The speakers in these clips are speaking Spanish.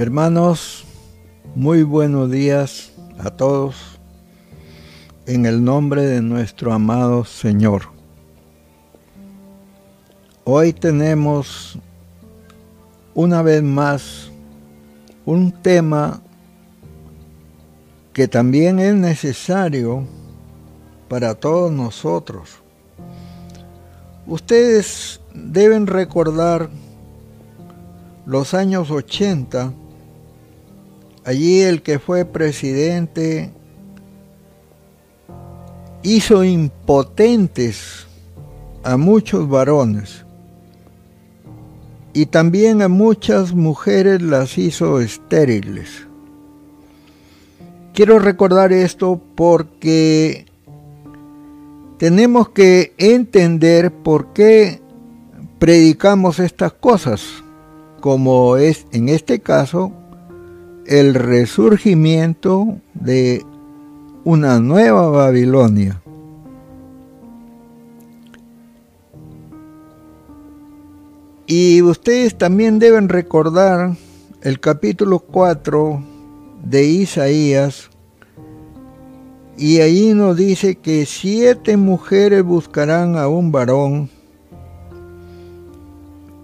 Hermanos, muy buenos días a todos en el nombre de nuestro amado Señor. Hoy tenemos una vez más un tema que también es necesario para todos nosotros. Ustedes deben recordar los años 80 Allí el que fue presidente hizo impotentes a muchos varones y también a muchas mujeres las hizo estériles. Quiero recordar esto porque tenemos que entender por qué predicamos estas cosas, como es en este caso el resurgimiento de una nueva Babilonia. Y ustedes también deben recordar el capítulo 4 de Isaías, y ahí nos dice que siete mujeres buscarán a un varón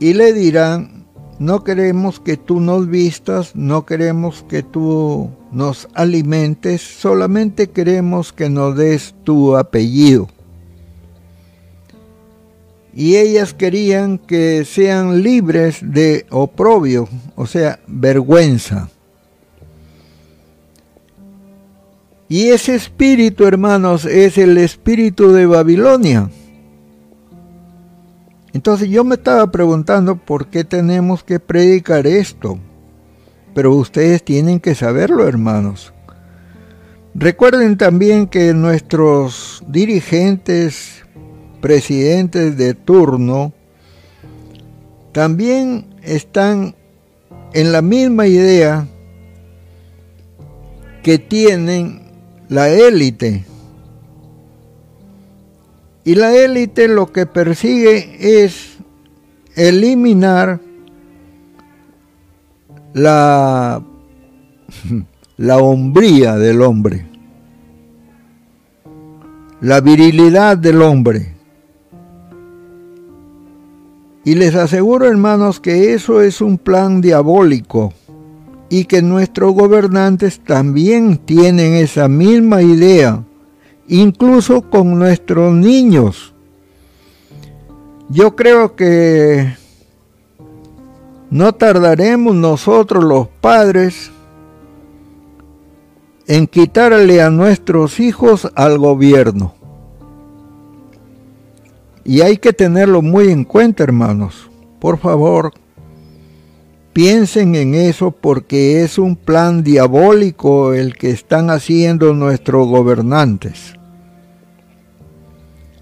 y le dirán, no queremos que tú nos vistas, no queremos que tú nos alimentes, solamente queremos que nos des tu apellido. Y ellas querían que sean libres de oprobio, o sea, vergüenza. Y ese espíritu, hermanos, es el espíritu de Babilonia. Entonces yo me estaba preguntando por qué tenemos que predicar esto. Pero ustedes tienen que saberlo, hermanos. Recuerden también que nuestros dirigentes, presidentes de turno, también están en la misma idea que tienen la élite y la élite lo que persigue es eliminar la, la hombría del hombre, la virilidad del hombre. Y les aseguro, hermanos, que eso es un plan diabólico y que nuestros gobernantes también tienen esa misma idea incluso con nuestros niños. Yo creo que no tardaremos nosotros los padres en quitarle a nuestros hijos al gobierno. Y hay que tenerlo muy en cuenta, hermanos. Por favor, piensen en eso porque es un plan diabólico el que están haciendo nuestros gobernantes.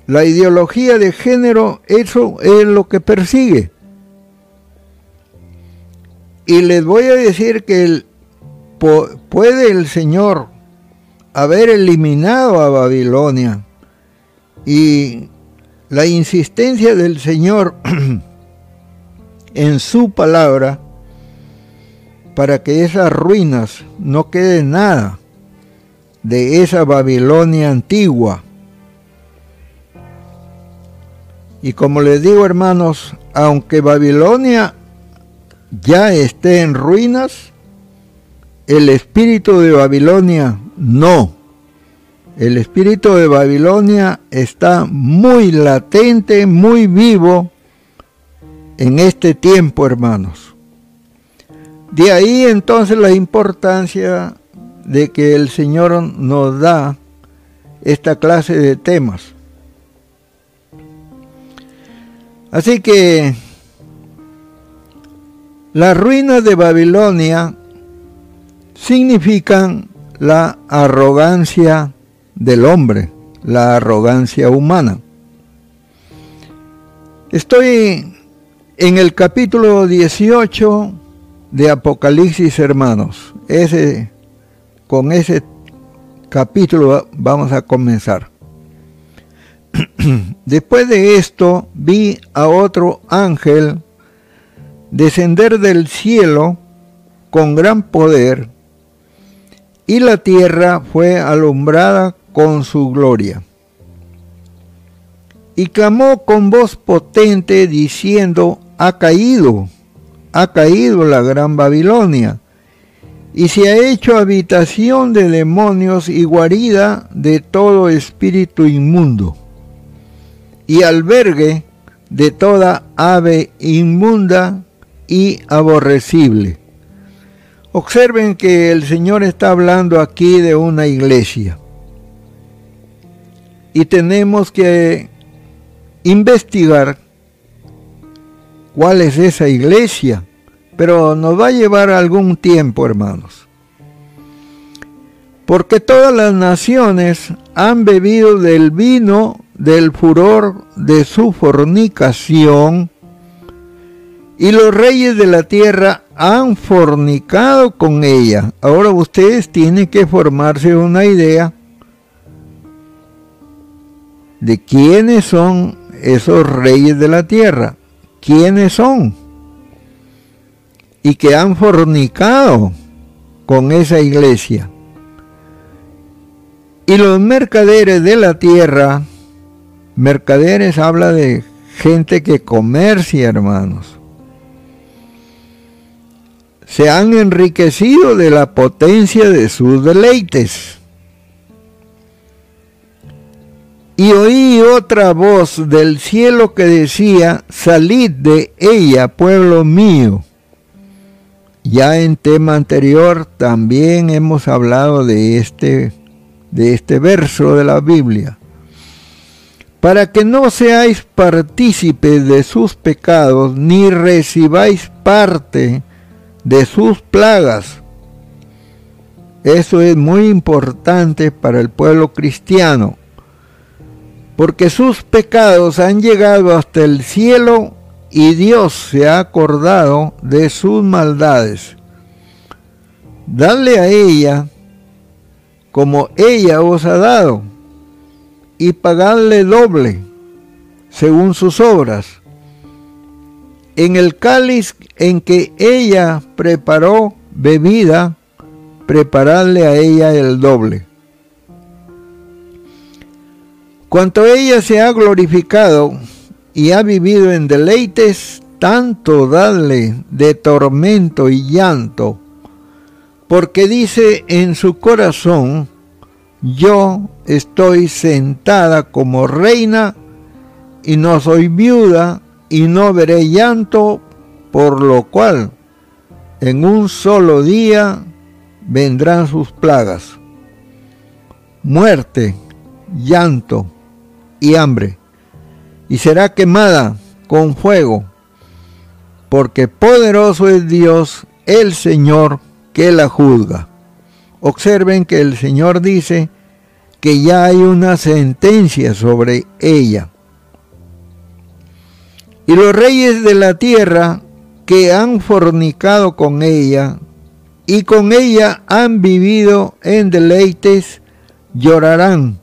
La ideología de género, eso es lo que persigue. Y les voy a decir que puede el Señor haber eliminado a Babilonia y la insistencia del Señor en su palabra para que esas ruinas no quede nada de esa Babilonia antigua Y como les digo hermanos, aunque Babilonia ya esté en ruinas, el espíritu de Babilonia no. El espíritu de Babilonia está muy latente, muy vivo en este tiempo, hermanos. De ahí entonces la importancia de que el Señor nos da esta clase de temas. Así que las ruinas de Babilonia significan la arrogancia del hombre, la arrogancia humana. Estoy en el capítulo 18 de Apocalipsis, hermanos. Ese, con ese capítulo vamos a comenzar. Después de esto vi a otro ángel descender del cielo con gran poder, y la tierra fue alumbrada con su gloria. Y clamó con voz potente diciendo, ha caído, ha caído la gran Babilonia, y se ha hecho habitación de demonios y guarida de todo espíritu inmundo, y albergue de toda ave inmunda y aborrecible. Observen que el Señor está hablando aquí de una iglesia. Y tenemos que investigar cuál es esa iglesia. Pero nos va a llevar algún tiempo, hermanos. Porque todas las naciones han bebido del vino del furor de su fornicación y los reyes de la tierra han fornicado con ella. Ahora ustedes tienen que formarse una idea de quiénes son esos reyes de la tierra. ¿Quiénes son? Y que han fornicado con esa iglesia. Y los mercaderes de la tierra, mercaderes habla de gente que comercia, hermanos se han enriquecido de la potencia de sus deleites. Y oí otra voz del cielo que decía, salid de ella, pueblo mío. Ya en tema anterior también hemos hablado de este, de este verso de la Biblia. Para que no seáis partícipes de sus pecados, ni recibáis parte de sus plagas. Eso es muy importante para el pueblo cristiano, porque sus pecados han llegado hasta el cielo y Dios se ha acordado de sus maldades. Dale a ella como ella os ha dado y pagadle doble según sus obras en el cáliz en que ella preparó bebida, prepararle a ella el doble. Cuanto ella se ha glorificado y ha vivido en deleites, tanto dadle de tormento y llanto, porque dice en su corazón, yo estoy sentada como reina y no soy viuda y no veré llanto, por lo cual en un solo día vendrán sus plagas, muerte, llanto y hambre, y será quemada con fuego, porque poderoso es Dios, el Señor, que la juzga. Observen que el Señor dice que ya hay una sentencia sobre ella y los reyes de la tierra que han fornicado con ella y con ella han vivido en deleites, llorarán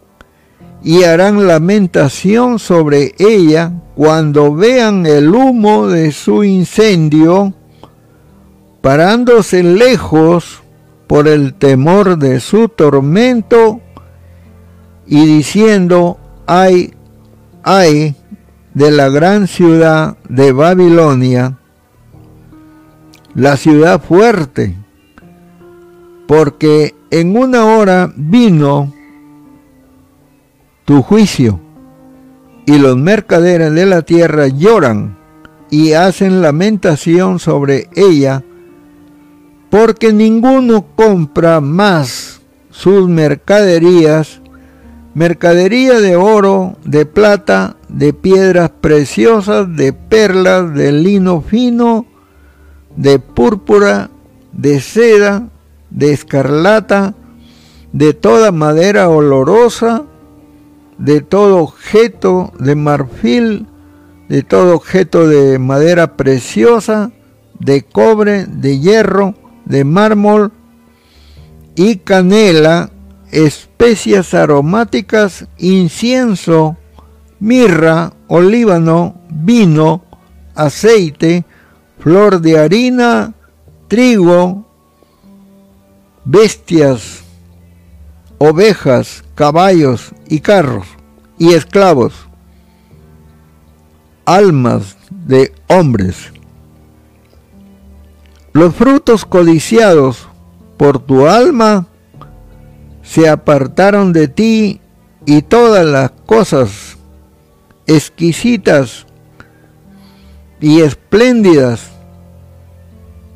y harán lamentación sobre ella cuando vean el humo de su incendio, parándose lejos por el temor de su tormento y diciendo, ay, ay, de la gran ciudad de Babilonia, la ciudad fuerte, porque en una hora vino tu juicio, y los mercaderes de la tierra lloran y hacen lamentación sobre ella, porque ninguno compra más sus mercaderías mercadería de oro, de plata, de piedras preciosas, de perlas, de lino fino, de púrpura, de seda, de escarlata, de toda madera olorosa, de todo objeto de marfil, de todo objeto de madera preciosa, de cobre, de hierro, de mármol y canela especias aromáticas, incienso, mirra, olíbano, vino, aceite, flor de harina, trigo, bestias, ovejas, caballos y carros y esclavos, almas de hombres. Los frutos codiciados por tu alma se apartaron de ti y todas las cosas exquisitas y espléndidas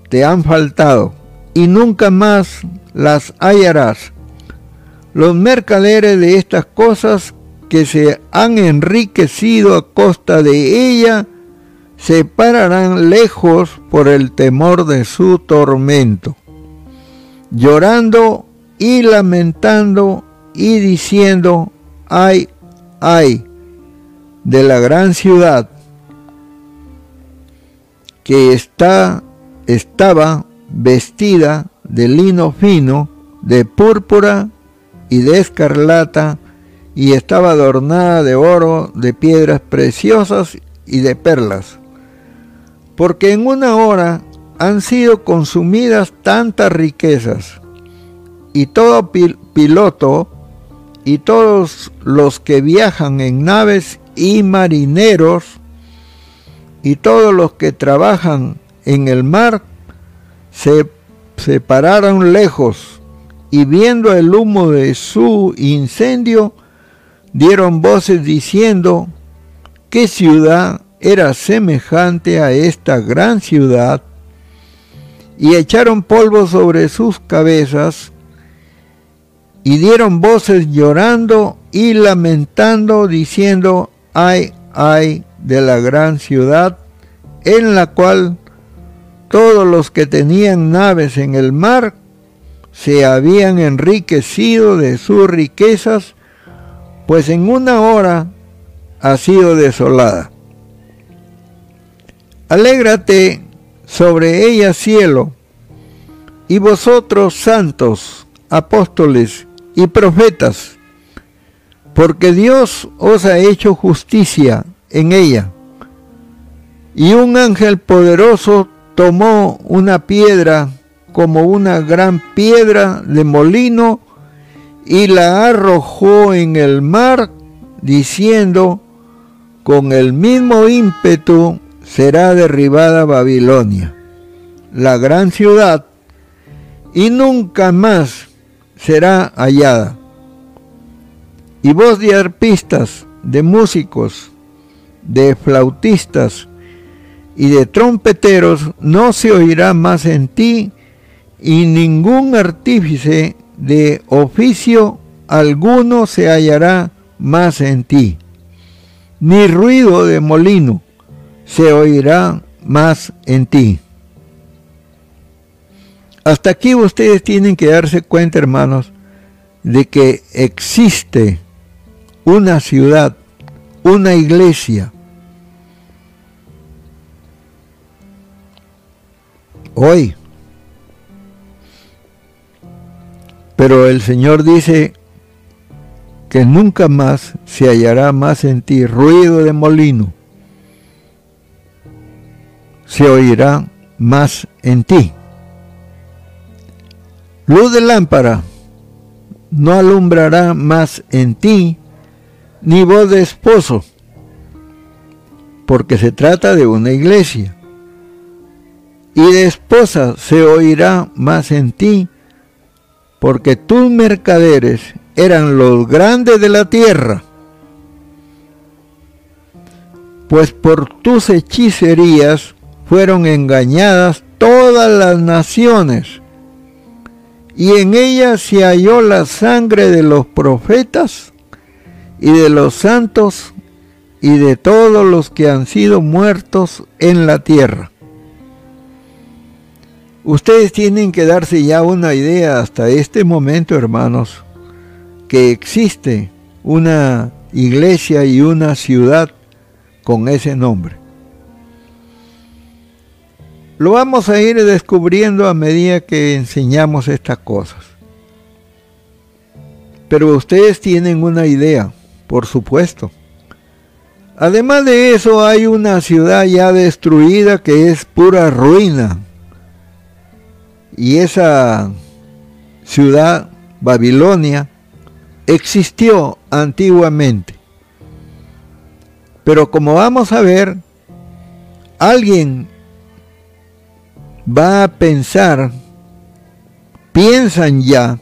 te han faltado y nunca más las hallarás. Los mercaderes de estas cosas que se han enriquecido a costa de ella se pararán lejos por el temor de su tormento, llorando y lamentando y diciendo, ay, ay, de la gran ciudad que está, estaba vestida de lino fino, de púrpura y de escarlata, y estaba adornada de oro, de piedras preciosas y de perlas. Porque en una hora han sido consumidas tantas riquezas, y todo piloto y todos los que viajan en naves y marineros y todos los que trabajan en el mar se separaron lejos y viendo el humo de su incendio dieron voces diciendo qué ciudad era semejante a esta gran ciudad y echaron polvo sobre sus cabezas y dieron voces llorando y lamentando, diciendo, ay, ay de la gran ciudad, en la cual todos los que tenían naves en el mar se habían enriquecido de sus riquezas, pues en una hora ha sido desolada. Alégrate sobre ella cielo, y vosotros santos, apóstoles y profetas, porque Dios os ha hecho justicia en ella. Y un ángel poderoso tomó una piedra como una gran piedra de molino y la arrojó en el mar, diciendo, con el mismo ímpetu será derribada Babilonia, la gran ciudad, y nunca más será hallada. Y voz de arpistas, de músicos, de flautistas y de trompeteros no se oirá más en ti, y ningún artífice de oficio alguno se hallará más en ti, ni ruido de molino se oirá más en ti. Hasta aquí ustedes tienen que darse cuenta, hermanos, de que existe una ciudad, una iglesia. Hoy. Pero el Señor dice que nunca más se hallará más en ti ruido de molino. Se oirá más en ti. Luz de lámpara no alumbrará más en ti, ni voz de esposo, porque se trata de una iglesia. Y de esposa se oirá más en ti, porque tus mercaderes eran los grandes de la tierra. Pues por tus hechicerías fueron engañadas todas las naciones y en ella se halló la sangre de los profetas y de los santos y de todos los que han sido muertos en la tierra. Ustedes tienen que darse ya una idea hasta este momento, hermanos, que existe una iglesia y una ciudad con ese nombre. Lo vamos a ir descubriendo a medida que enseñamos estas cosas. Pero ustedes tienen una idea, por supuesto. Además de eso hay una ciudad ya destruida que es pura ruina. Y esa ciudad Babilonia existió antiguamente. Pero como vamos a ver, alguien va a pensar, piensan ya,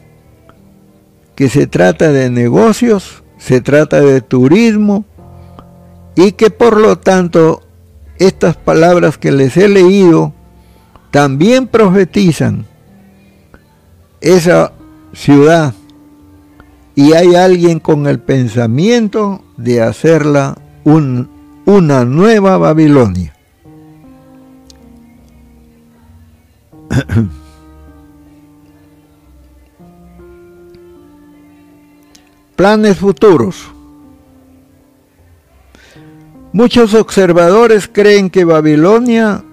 que se trata de negocios, se trata de turismo y que por lo tanto estas palabras que les he leído también profetizan esa ciudad y hay alguien con el pensamiento de hacerla una nueva Babilonia. Planes futuros. Muchos observadores creen que Babilonia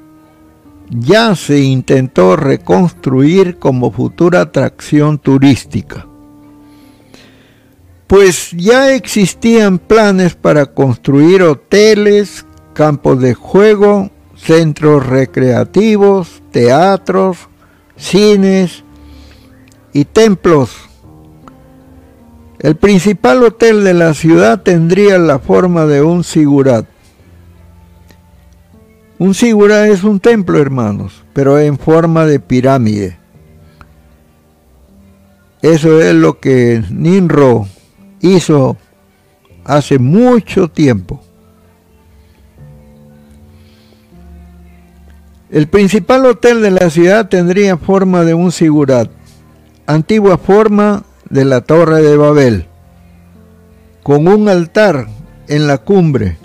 ya se intentó reconstruir como futura atracción turística, pues ya existían planes para construir hoteles, campos de juego, centros recreativos, teatros, cines y templos. El principal hotel de la ciudad tendría la forma de un sigurat. Un sigurat es un templo, hermanos, pero en forma de pirámide. Eso es lo que Ninro hizo hace mucho tiempo. El principal hotel de la ciudad tendría forma de un sigurat, antigua forma de la Torre de Babel, con un altar en la cumbre.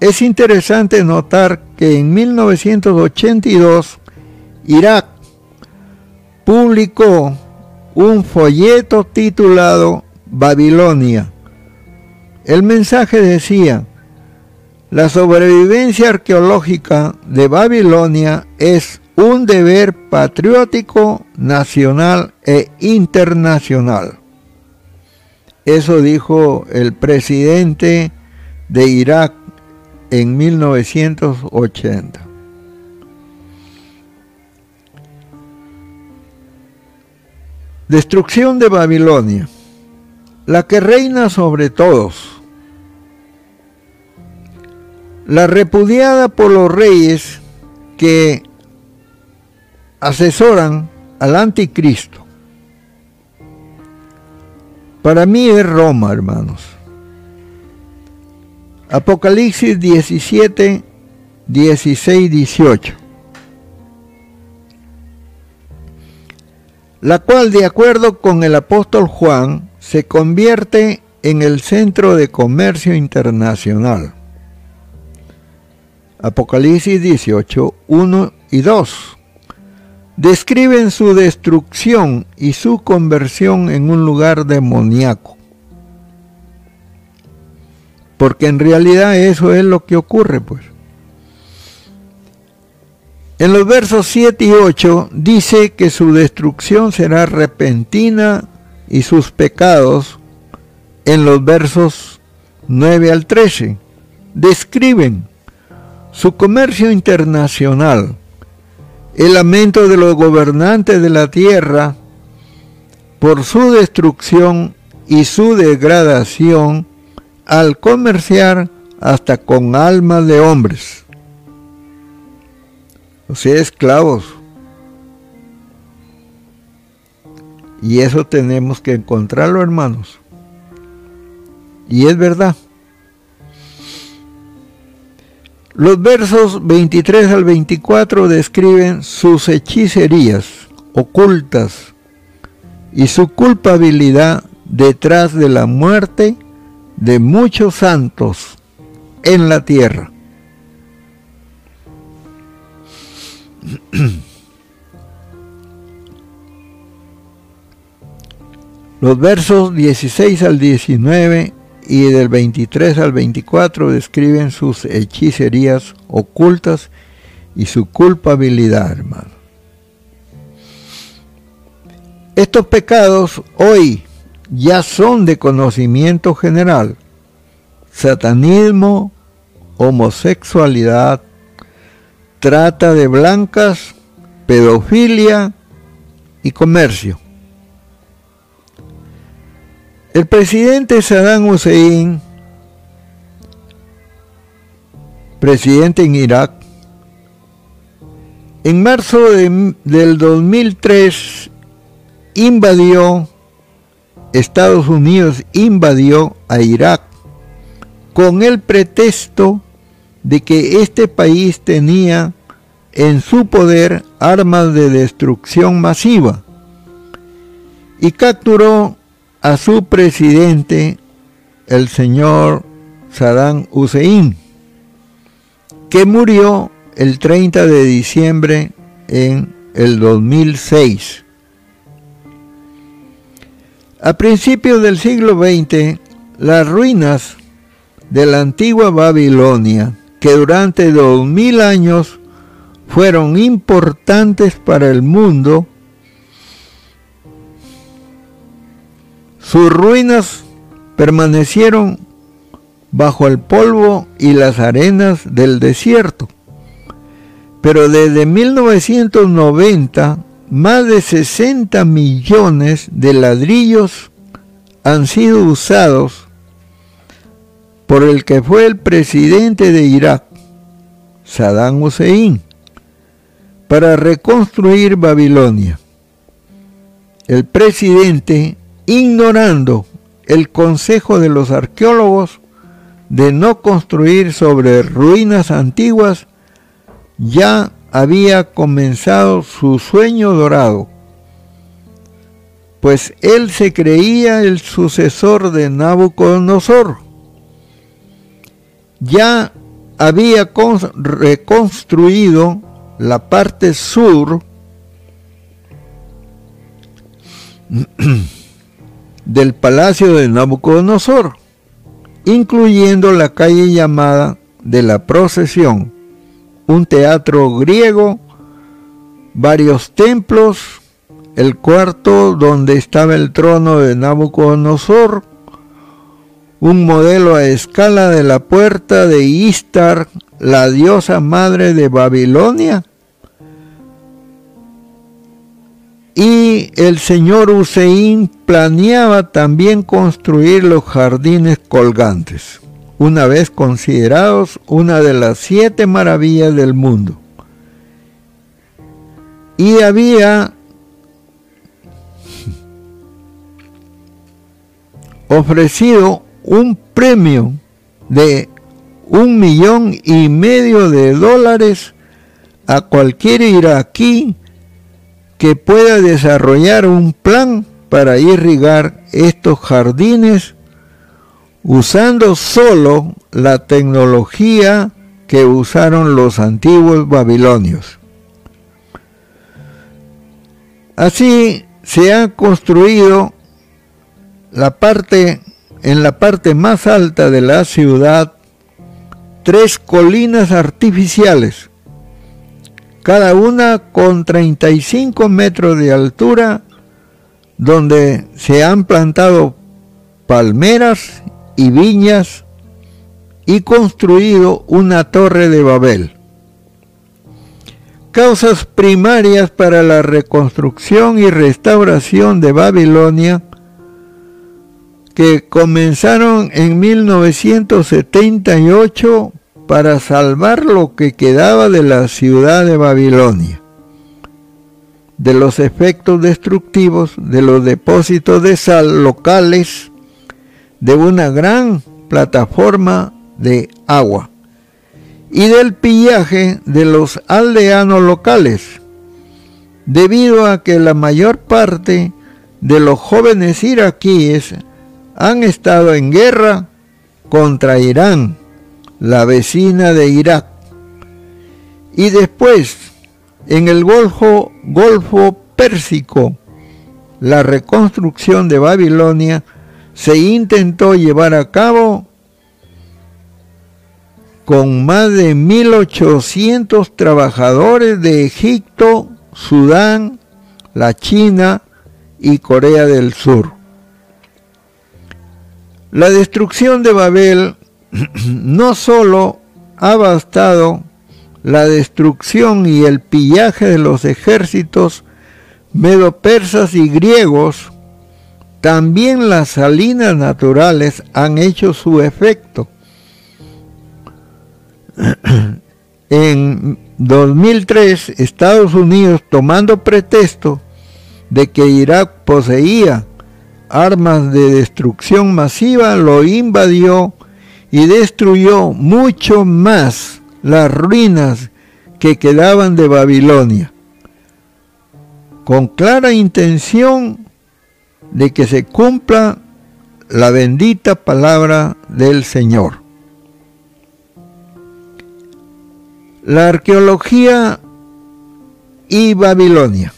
Es interesante notar que en 1982 Irak publicó un folleto titulado Babilonia. El mensaje decía, la sobrevivencia arqueológica de Babilonia es un deber patriótico, nacional e internacional. Eso dijo el presidente de Irak en 1980. Destrucción de Babilonia, la que reina sobre todos la repudiada por los reyes que asesoran al anticristo. Para mí es Roma, hermanos. Apocalipsis 17, 16, 18. La cual, de acuerdo con el apóstol Juan, se convierte en el centro de comercio internacional Apocalipsis 18, 1 y 2. Describen su destrucción y su conversión en un lugar demoníaco. Porque en realidad eso es lo que ocurre, pues. En los versos 7 y 8 dice que su destrucción será repentina y sus pecados en los versos 9 al 13 describen su comercio internacional, el lamento de los gobernantes de la tierra por su destrucción y su degradación al comerciar hasta con almas de hombres, o sea, esclavos. Y eso tenemos que encontrarlo, hermanos. Y es verdad. Los versos 23 al 24 describen sus hechicerías ocultas y su culpabilidad detrás de la muerte de muchos santos en la tierra. Los versos 16 al 19 y del 23 al 24 describen sus hechicerías ocultas y su culpabilidad, hermano. Estos pecados hoy ya son de conocimiento general. Satanismo, homosexualidad, trata de blancas, pedofilia y comercio. El presidente Saddam Hussein, presidente en Irak, en marzo del 2003 invadió, Estados Unidos invadió a Irak con el pretexto de que este país tenía en su poder armas de destrucción masiva y capturó a su presidente, el señor Saddam Hussein, que murió el 30 de diciembre en el 2006. A principios del siglo XX, las ruinas de la antigua Babilonia, que durante dos mil años fueron importantes para el mundo, Sus ruinas permanecieron bajo el polvo y las arenas del desierto. Pero desde 1990, más de 60 millones de ladrillos han sido usados por el que fue el presidente de Irak, Saddam Hussein, para reconstruir Babilonia. El presidente ignorando el consejo de los arqueólogos de no construir sobre ruinas antiguas, ya había comenzado su sueño dorado, pues él se creía el sucesor de Nabucodonosor. Ya había reconstruido la parte sur del palacio de Nabucodonosor, incluyendo la calle llamada de la procesión, un teatro griego, varios templos, el cuarto donde estaba el trono de Nabucodonosor, un modelo a escala de la puerta de Istar, la diosa madre de Babilonia, Y el señor Hussein planeaba también construir los jardines colgantes, una vez considerados una de las siete maravillas del mundo. Y había ofrecido un premio de un millón y medio de dólares a cualquier iraquí que pueda desarrollar un plan para irrigar estos jardines usando solo la tecnología que usaron los antiguos babilonios. Así se ha construido la parte en la parte más alta de la ciudad tres colinas artificiales cada una con 35 metros de altura, donde se han plantado palmeras y viñas y construido una torre de Babel. Causas primarias para la reconstrucción y restauración de Babilonia que comenzaron en 1978 para salvar lo que quedaba de la ciudad de Babilonia, de los efectos destructivos de los depósitos de sal locales, de una gran plataforma de agua y del pillaje de los aldeanos locales, debido a que la mayor parte de los jóvenes iraquíes han estado en guerra contra Irán la vecina de Irak. Y después, en el Golfo, Golfo Pérsico, la reconstrucción de Babilonia se intentó llevar a cabo con más de 1.800 trabajadores de Egipto, Sudán, la China y Corea del Sur. La destrucción de Babel no solo ha bastado la destrucción y el pillaje de los ejércitos medo-persas y griegos también las salinas naturales han hecho su efecto. en 2003, Estados Unidos, tomando pretexto de que Irak poseía armas de destrucción masiva, lo invadió y destruyó mucho más las ruinas que quedaban de Babilonia, con clara intención de que se cumpla la bendita palabra del Señor. La arqueología y Babilonia.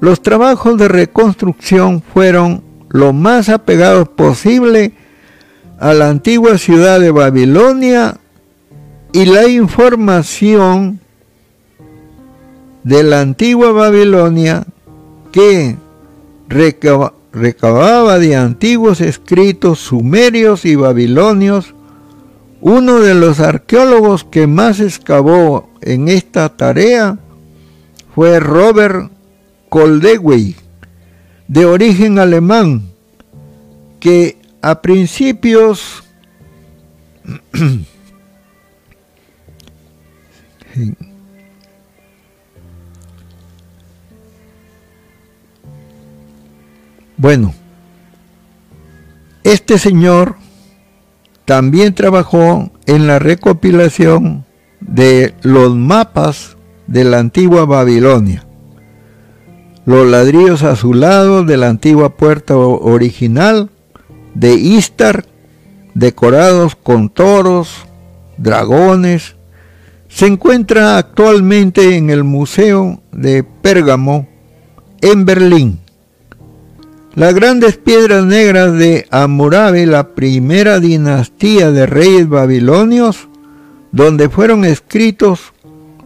Los trabajos de reconstrucción fueron lo más apegados posible a la antigua ciudad de Babilonia y la información de la antigua Babilonia que recababa de antiguos escritos sumerios y babilonios. Uno de los arqueólogos que más excavó en esta tarea fue Robert Koldewey, de origen alemán, que a principios Bueno, este señor también trabajó en la recopilación de los mapas de la antigua Babilonia, los ladrillos azulados de la antigua puerta original de Istar, decorados con toros, dragones, se encuentra actualmente en el Museo de Pérgamo en Berlín. Las grandes piedras negras de Amurabe, la primera dinastía de reyes babilonios, donde fueron escritos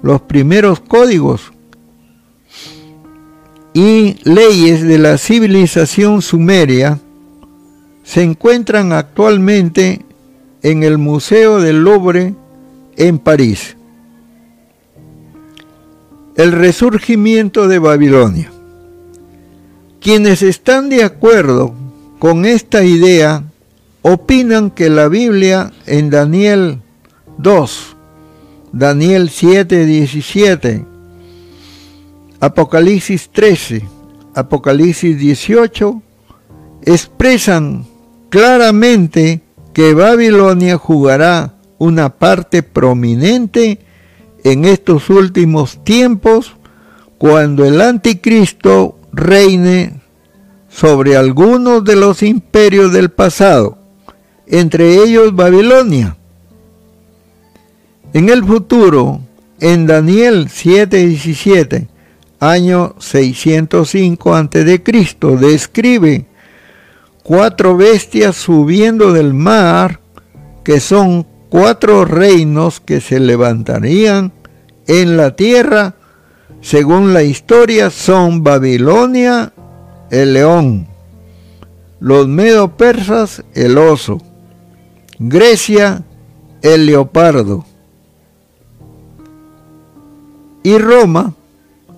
los primeros códigos y leyes de la civilización sumeria, se encuentran actualmente en el Museo del Louvre en París. El resurgimiento de Babilonia. Quienes están de acuerdo con esta idea opinan que la Biblia en Daniel 2, Daniel 7, 17, Apocalipsis 13, Apocalipsis 18, expresan claramente que Babilonia jugará una parte prominente en estos últimos tiempos cuando el anticristo reine sobre algunos de los imperios del pasado, entre ellos Babilonia. En el futuro, en Daniel 7:17, año 605 a.C., describe cuatro bestias subiendo del mar, que son cuatro reinos que se levantarían en la tierra según la historia, son Babilonia, el león, los medo-persas, el oso, Grecia, el leopardo, y Roma,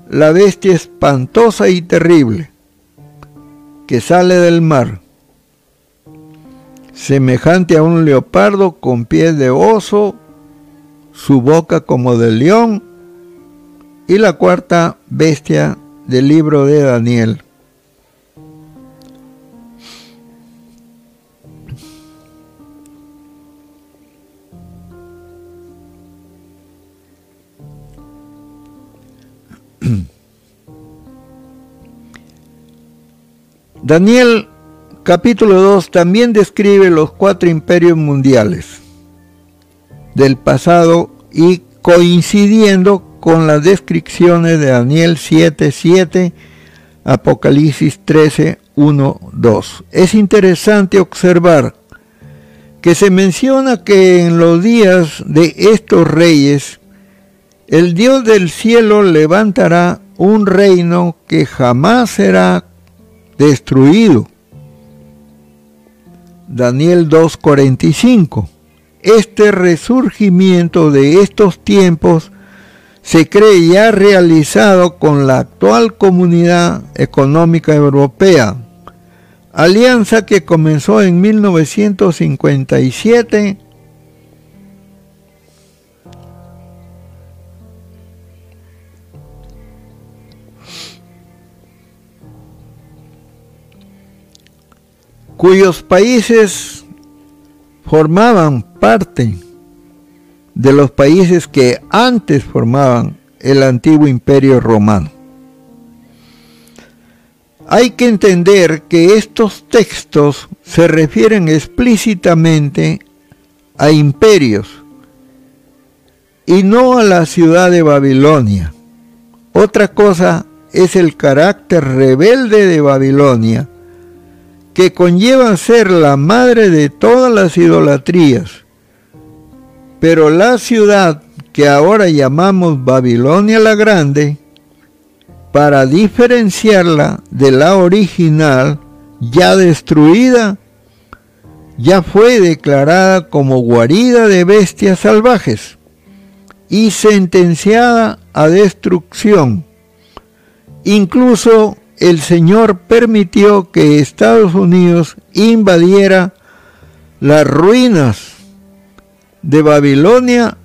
la bestia espantosa y terrible, que sale del mar, semejante a un leopardo con pies de oso, su boca como de león, y la cuarta bestia del libro de Daniel. Daniel capítulo 2 también describe los cuatro imperios mundiales del pasado y coincidiendo con las descripciones de Daniel 7, 7, Apocalipsis 13, 1, 2. Es interesante observar que se menciona que en los días de estos reyes, el Dios del cielo levantará un reino que jamás será destruido. Daniel 2.45. Este resurgimiento de estos tiempos se cree ya realizado con la actual comunidad económica europea, alianza que comenzó en 1957 cuyos países formaban parte de los países que antes formaban el antiguo imperio romano. Hay que entender que estos textos se refieren explícitamente a imperios y no a la ciudad de Babilonia. Otra cosa es el carácter rebelde de Babilonia, que conlleva ser la madre de todas las idolatrías. Pero la ciudad que ahora llamamos Babilonia la Grande, para diferenciarla de la original ya destruida, ya fue declarada como guarida de bestias salvajes y sentenciada a destrucción. Incluso el Señor permitió que Estados Unidos invadiera las ruinas de Babilonia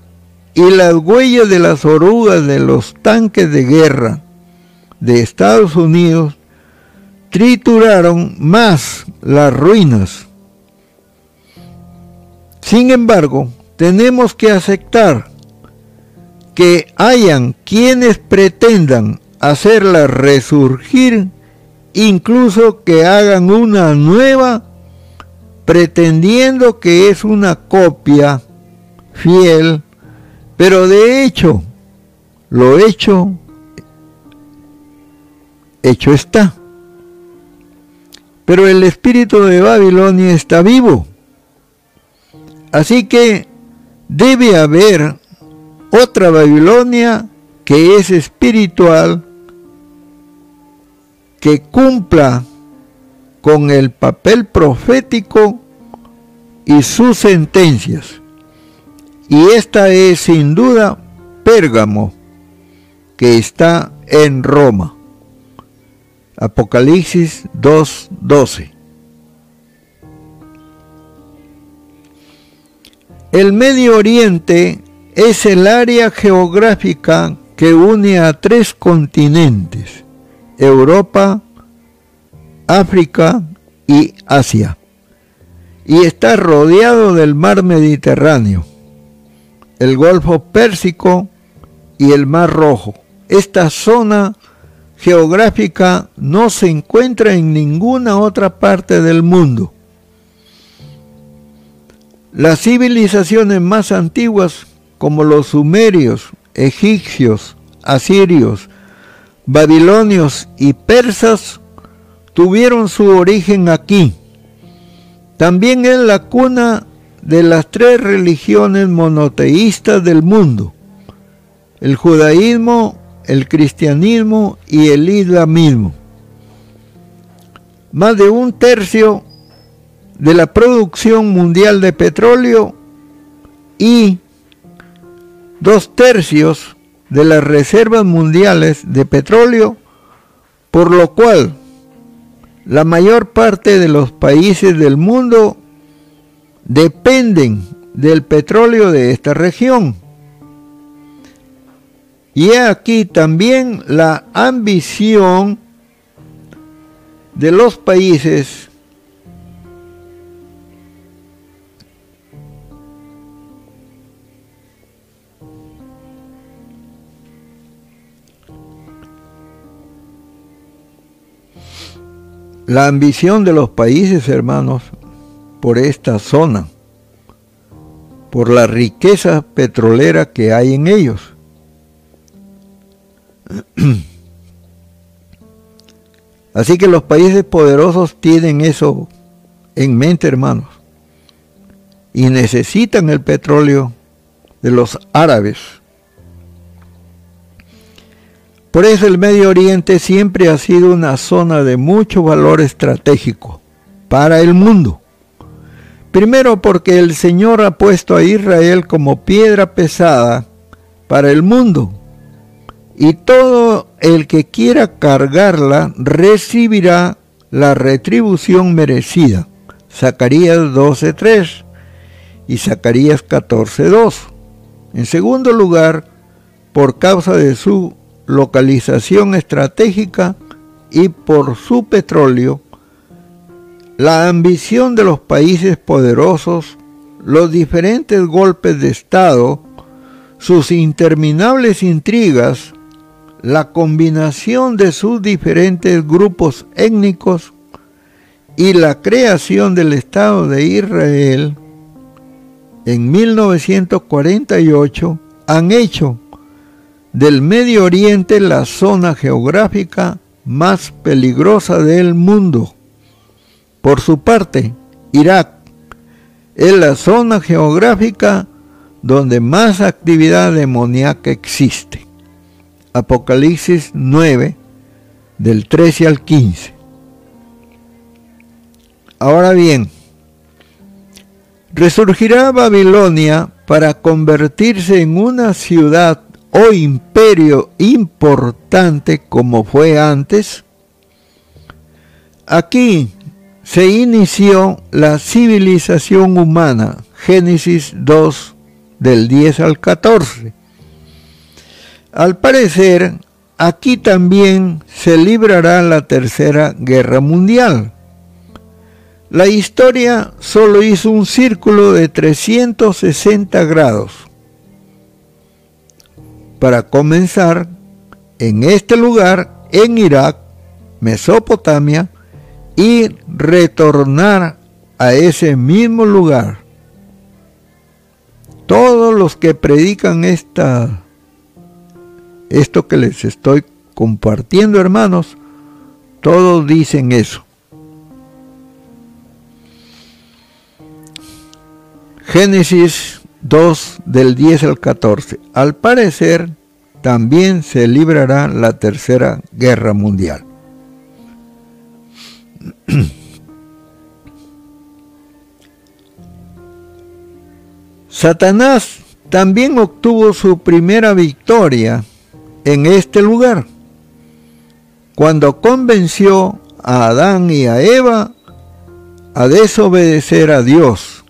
y las huellas de las orugas de los tanques de guerra de Estados Unidos trituraron más las ruinas. Sin embargo, tenemos que aceptar que hayan quienes pretendan hacerla resurgir, incluso que hagan una nueva, pretendiendo que es una copia fiel, pero de hecho, lo hecho, hecho está. Pero el espíritu de Babilonia está vivo. Así que debe haber otra Babilonia que es espiritual que cumpla con el papel profético y sus sentencias. Y esta es sin duda Pérgamo, que está en Roma. Apocalipsis 2.12. El Medio Oriente es el área geográfica que une a tres continentes Europa, África y Asia. Y está rodeado del mar Mediterráneo, el Golfo Pérsico y el Mar Rojo. Esta zona geográfica no se encuentra en ninguna otra parte del mundo. Las civilizaciones más antiguas como los sumerios, egipcios, asirios, babilonios y persas tuvieron su origen aquí. También es la cuna de las tres religiones monoteístas del mundo, el judaísmo, el cristianismo y el islamismo. Más de un tercio de la producción mundial de petróleo y dos tercios de las reservas mundiales de petróleo, por lo cual la mayor parte de los países del mundo dependen del petróleo de esta región. Y aquí también la ambición de los países La ambición de los países, hermanos, por esta zona, por la riqueza petrolera que hay en ellos. Así que los países poderosos tienen eso en mente, hermanos, y necesitan el petróleo de los árabes por eso el Medio Oriente siempre ha sido una zona de mucho valor estratégico para el mundo. Primero porque el Señor ha puesto a Israel como piedra pesada para el mundo. Y todo el que quiera cargarla recibirá la retribución merecida. Zacarías 12.3 y Zacarías 14.2. En segundo lugar, por causa de su localización estratégica y por su petróleo, la ambición de los países poderosos, los diferentes golpes de Estado, sus interminables intrigas, la combinación de sus diferentes grupos étnicos y la creación del Estado de Israel en 1948 han hecho del Medio Oriente la zona geográfica más peligrosa del mundo. Por su parte, Irak es la zona geográfica donde más actividad demoníaca existe. Apocalipsis 9, del 13 al 15. Ahora bien, resurgirá Babilonia para convertirse en una ciudad o imperio importante como fue antes. Aquí se inició la civilización humana, Génesis 2 del 10 al 14. Al parecer, aquí también se librará la Tercera Guerra Mundial. La historia solo hizo un círculo de 360 grados. Para comenzar, en este lugar, en Irak, Mesopotamia, y retornar a ese mismo lugar. Todos los que predican esta esto que les estoy compartiendo, hermanos, todos dicen eso. Génesis 2 del 10 al 14. Al parecer, también se librará la tercera guerra mundial. Satanás también obtuvo su primera victoria en este lugar, cuando convenció a Adán y a Eva a desobedecer a Dios.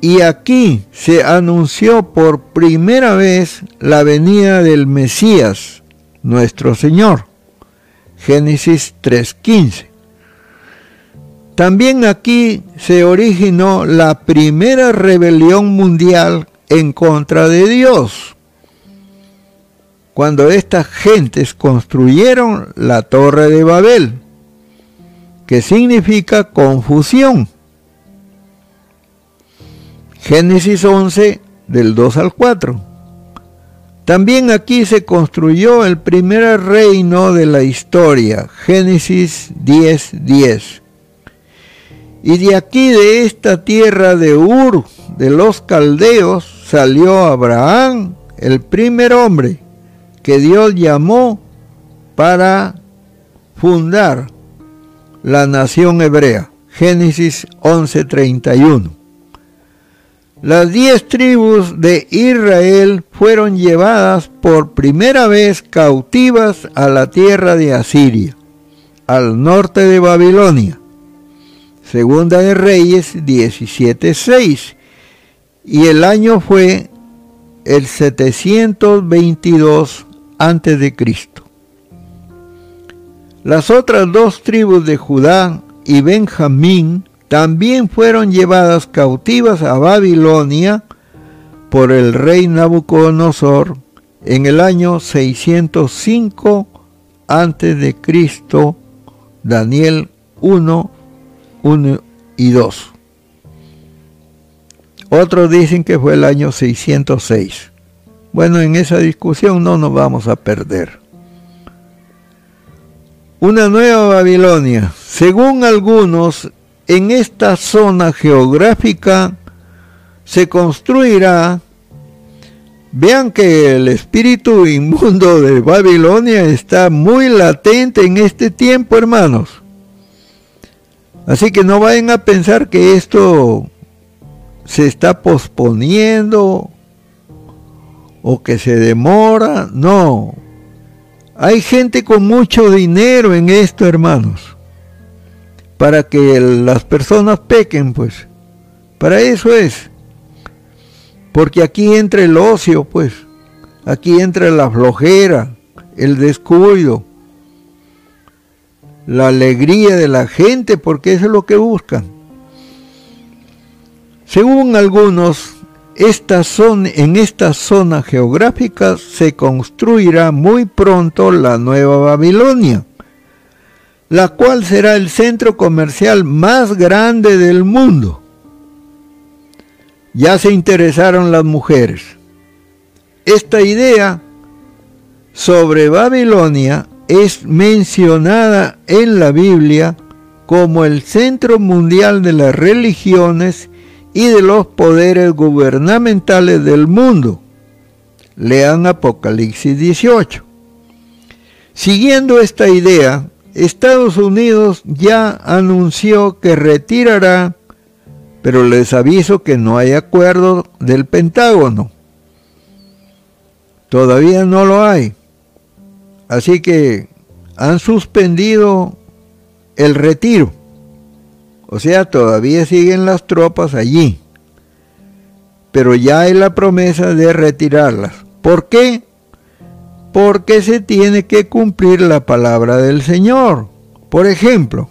Y aquí se anunció por primera vez la venida del Mesías, nuestro Señor. Génesis 3.15. También aquí se originó la primera rebelión mundial en contra de Dios cuando estas gentes construyeron la torre de Babel, que significa confusión. Génesis 11 del 2 al 4. También aquí se construyó el primer reino de la historia, Génesis 10, 10. Y de aquí, de esta tierra de Ur, de los caldeos, salió Abraham, el primer hombre, que Dios llamó para fundar la nación hebrea. Génesis 11:31. Las diez tribus de Israel fueron llevadas por primera vez cautivas a la tierra de Asiria, al norte de Babilonia. Segunda de Reyes 17:6. Y el año fue el 722 antes de Cristo. Las otras dos tribus de Judá y Benjamín también fueron llevadas cautivas a Babilonia por el rey Nabucodonosor en el año 605 antes de Cristo, Daniel 1, 1 y 2. Otros dicen que fue el año 606. Bueno, en esa discusión no nos vamos a perder. Una nueva Babilonia. Según algunos, en esta zona geográfica se construirá, vean que el espíritu inmundo de Babilonia está muy latente en este tiempo, hermanos. Así que no vayan a pensar que esto se está posponiendo o que se demora, no. Hay gente con mucho dinero en esto, hermanos. Para que las personas pequen, pues. Para eso es. Porque aquí entra el ocio, pues. Aquí entra la flojera, el descuido, la alegría de la gente, porque eso es lo que buscan. Según algunos, esta zona, en esta zona geográfica se construirá muy pronto la nueva Babilonia, la cual será el centro comercial más grande del mundo. Ya se interesaron las mujeres. Esta idea sobre Babilonia es mencionada en la Biblia como el centro mundial de las religiones y de los poderes gubernamentales del mundo. Lean Apocalipsis 18. Siguiendo esta idea, Estados Unidos ya anunció que retirará, pero les aviso que no hay acuerdo del Pentágono. Todavía no lo hay. Así que han suspendido el retiro. O sea, todavía siguen las tropas allí. Pero ya hay la promesa de retirarlas. ¿Por qué? Porque se tiene que cumplir la palabra del Señor. Por ejemplo,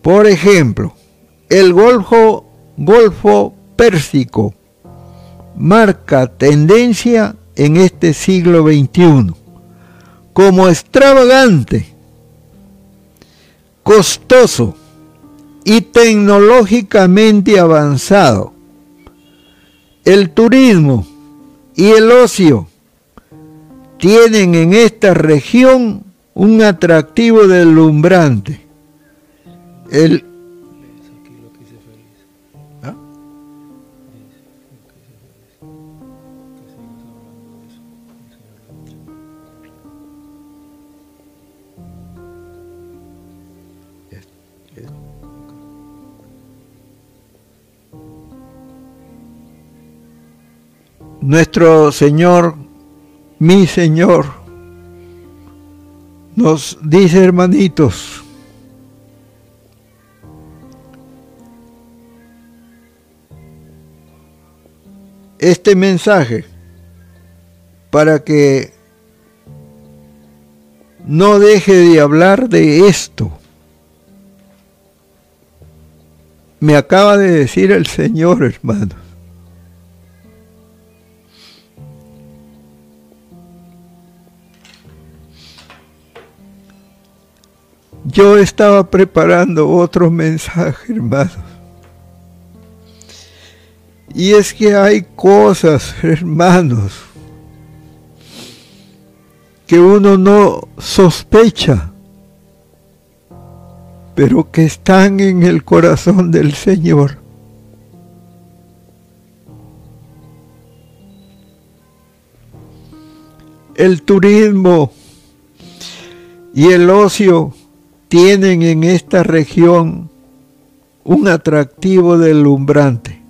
por ejemplo, el Golfo, Golfo Pérsico marca tendencia en este siglo XXI como extravagante costoso y tecnológicamente avanzado. El turismo y el ocio tienen en esta región un atractivo deslumbrante. El nuestro Señor, mi Señor, nos dice, hermanitos, este mensaje para que no deje de hablar de esto. Me acaba de decir el Señor, hermano. Yo estaba preparando otro mensaje, hermanos. Y es que hay cosas, hermanos, que uno no sospecha, pero que están en el corazón del Señor. El turismo y el ocio tienen en esta región un atractivo deslumbrante.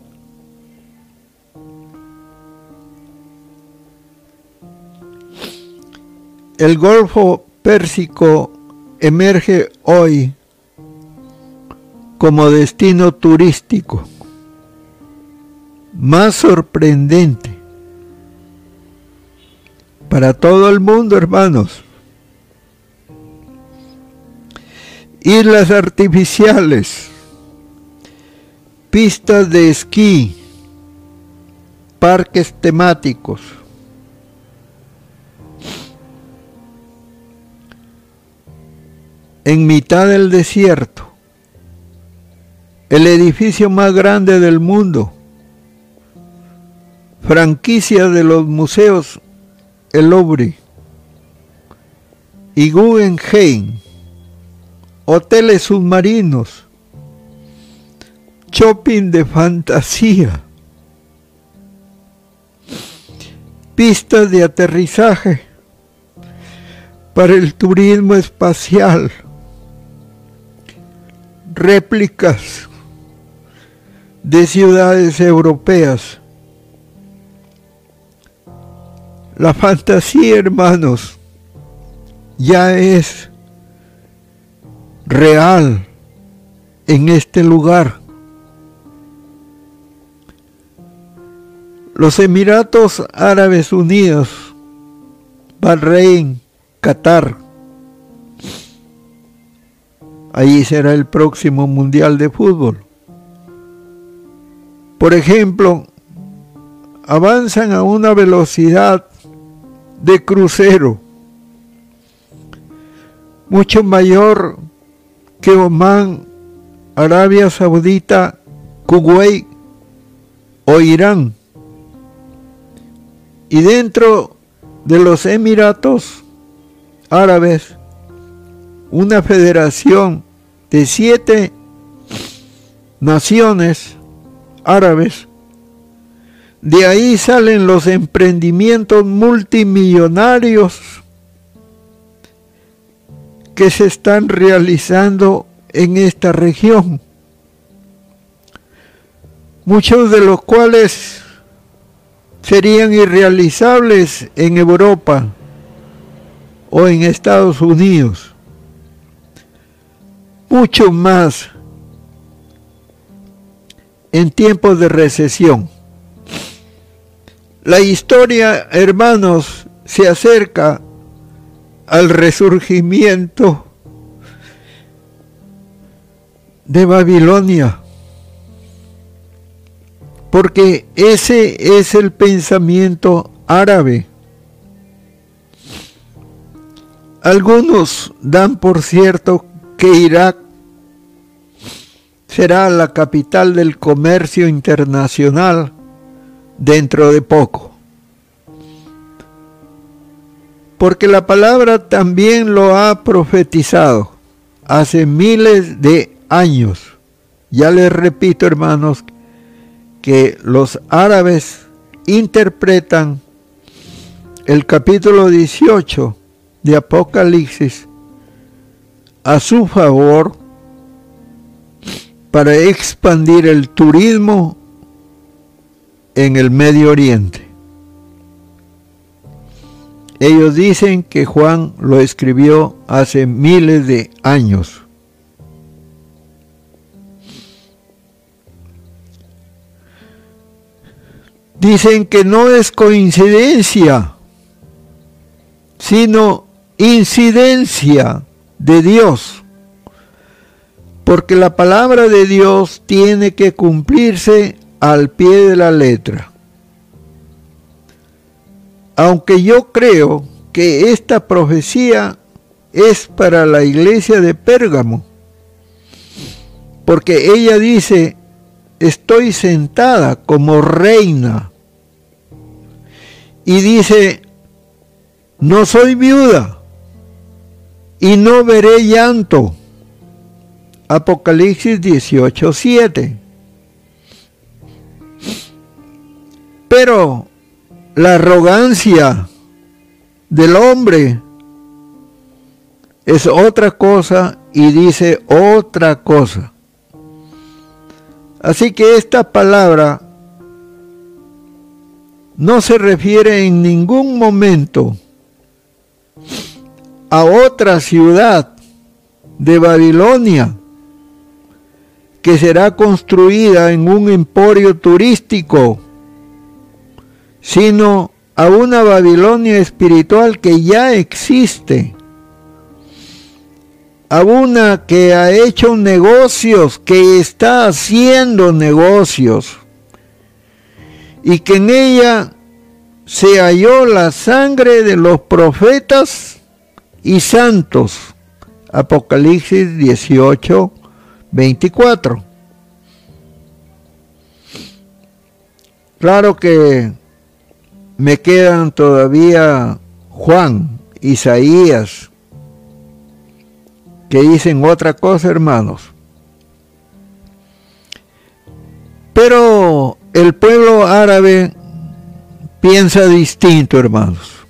El Golfo Pérsico emerge hoy como destino turístico más sorprendente para todo el mundo, hermanos. Islas artificiales, pistas de esquí, parques temáticos. En mitad del desierto, el edificio más grande del mundo, franquicia de los museos El Louvre. Y Guggenheim hoteles submarinos, shopping de fantasía, pistas de aterrizaje para el turismo espacial, réplicas de ciudades europeas. La fantasía, hermanos, ya es real en este lugar. Los Emiratos Árabes Unidos, Bahrein, Qatar, Allí será el próximo Mundial de Fútbol. Por ejemplo, avanzan a una velocidad de crucero mucho mayor que Oman, Arabia Saudita, Kuwait o Irán. Y dentro de los Emiratos Árabes una federación de siete naciones árabes. De ahí salen los emprendimientos multimillonarios que se están realizando en esta región, muchos de los cuales serían irrealizables en Europa o en Estados Unidos mucho más en tiempos de recesión. La historia, hermanos, se acerca al resurgimiento de Babilonia, porque ese es el pensamiento árabe. Algunos dan por cierto que Irak será la capital del comercio internacional dentro de poco. Porque la palabra también lo ha profetizado hace miles de años. Ya les repito, hermanos, que los árabes interpretan el capítulo 18 de Apocalipsis a su favor para expandir el turismo en el Medio Oriente. Ellos dicen que Juan lo escribió hace miles de años. Dicen que no es coincidencia, sino incidencia de Dios. Porque la palabra de Dios tiene que cumplirse al pie de la letra. Aunque yo creo que esta profecía es para la iglesia de Pérgamo, porque ella dice, estoy sentada como reina, y dice, no soy viuda, y no veré llanto. Apocalipsis 18:7. Pero la arrogancia del hombre es otra cosa y dice otra cosa. Así que esta palabra no se refiere en ningún momento a otra ciudad de Babilonia que será construida en un emporio turístico, sino a una Babilonia espiritual que ya existe, a una que ha hecho negocios, que está haciendo negocios, y que en ella se halló la sangre de los profetas y santos. Apocalipsis 18, 24. Claro que me quedan todavía Juan, Isaías, que dicen otra cosa, hermanos. Pero el pueblo árabe piensa distinto, hermanos.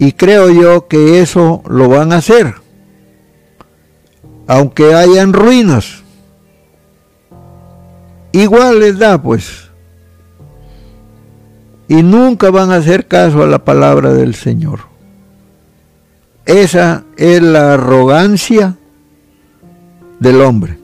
Y creo yo que eso lo van a hacer, aunque hayan ruinas. Igual les da, pues. Y nunca van a hacer caso a la palabra del Señor. esa es la arrogancia del hombre.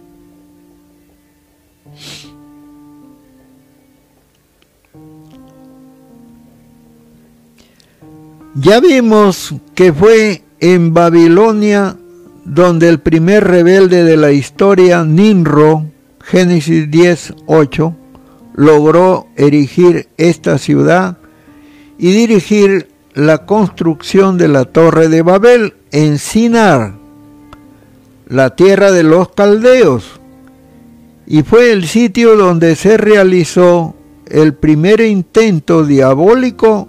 Ya vimos que fue en Babilonia donde el primer rebelde de la historia, Nimro, Génesis 10, 8, logró erigir esta ciudad y dirigir la construcción de la torre de Babel en Sinar, la tierra de los caldeos, y fue el sitio donde se realizó el primer intento diabólico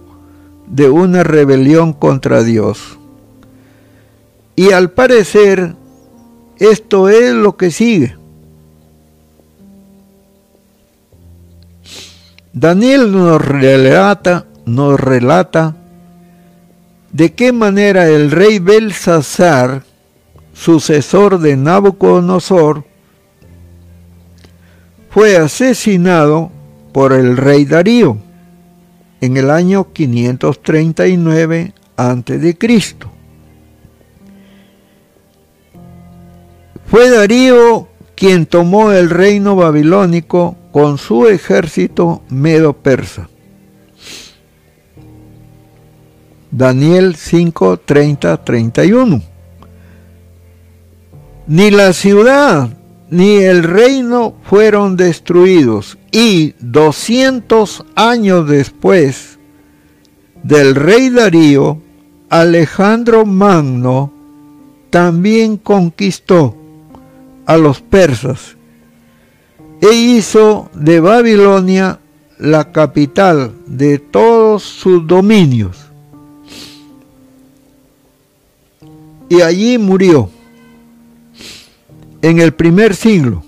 de una rebelión contra Dios. Y al parecer, esto es lo que sigue. Daniel nos relata, nos relata de qué manera el rey Belsasar, sucesor de Nabucodonosor, fue asesinado por el rey Darío en el año 539 a.C. Fue Darío quien tomó el reino babilónico con su ejército medo-persa. Daniel 5, 30, 31. Ni la ciudad ni el reino fueron destruidos y 200 años después del rey Darío, Alejandro Magno también conquistó a los persas e hizo de Babilonia la capital de todos sus dominios. Y allí murió en el primer siglo.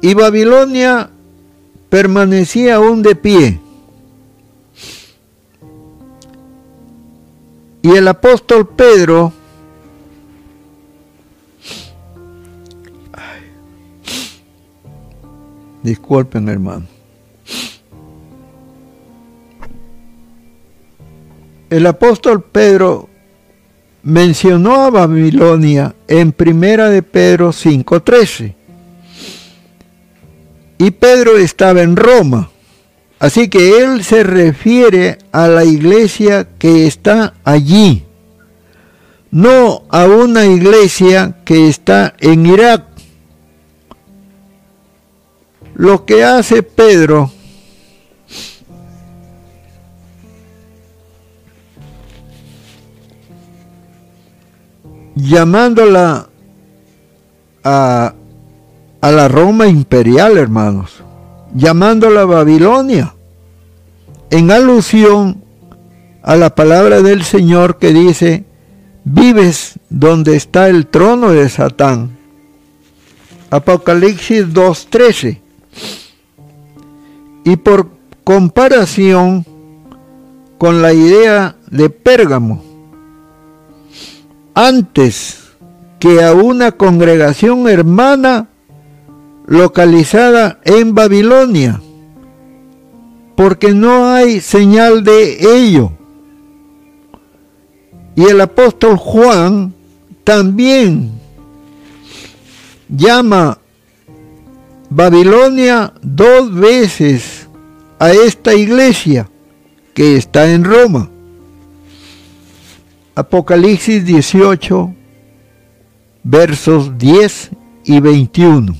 Y Babilonia permanecía aún de pie. Y el apóstol Pedro Disculpen, hermano. El apóstol Pedro mencionó a Babilonia en Primera de Pedro 5:13. Y Pedro estaba en Roma. Así que él se refiere a la iglesia que está allí, no a una iglesia que está en Irak. Lo que hace Pedro llamándola a, la Roma imperial, hermanos, llamándola Babilonia, en alusión a la palabra del Señor que dice, vives donde está el trono de Satán. Apocalipsis 2.13. Y por comparación con la idea de Pérgamo, antes que a una congregación hermana localizada en Babilonia, porque no hay señal de ello. Y el apóstol Juan también llama Babilonia dos veces a esta iglesia que está en Roma. Apocalipsis 18, versos 10 y 21.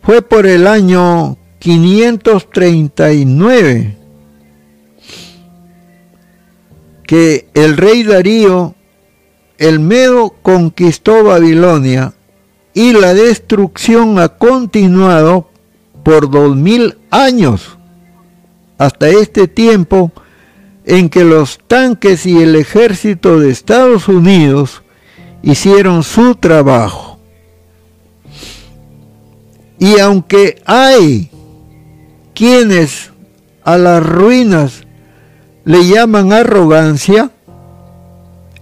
Fue por el año 539 que el rey Darío, el Medo, conquistó Babilonia y la destrucción ha continuado por dos mil años. Hasta este tiempo, en que los tanques y el ejército de Estados Unidos hicieron su trabajo. Y aunque hay quienes a las ruinas le llaman arrogancia,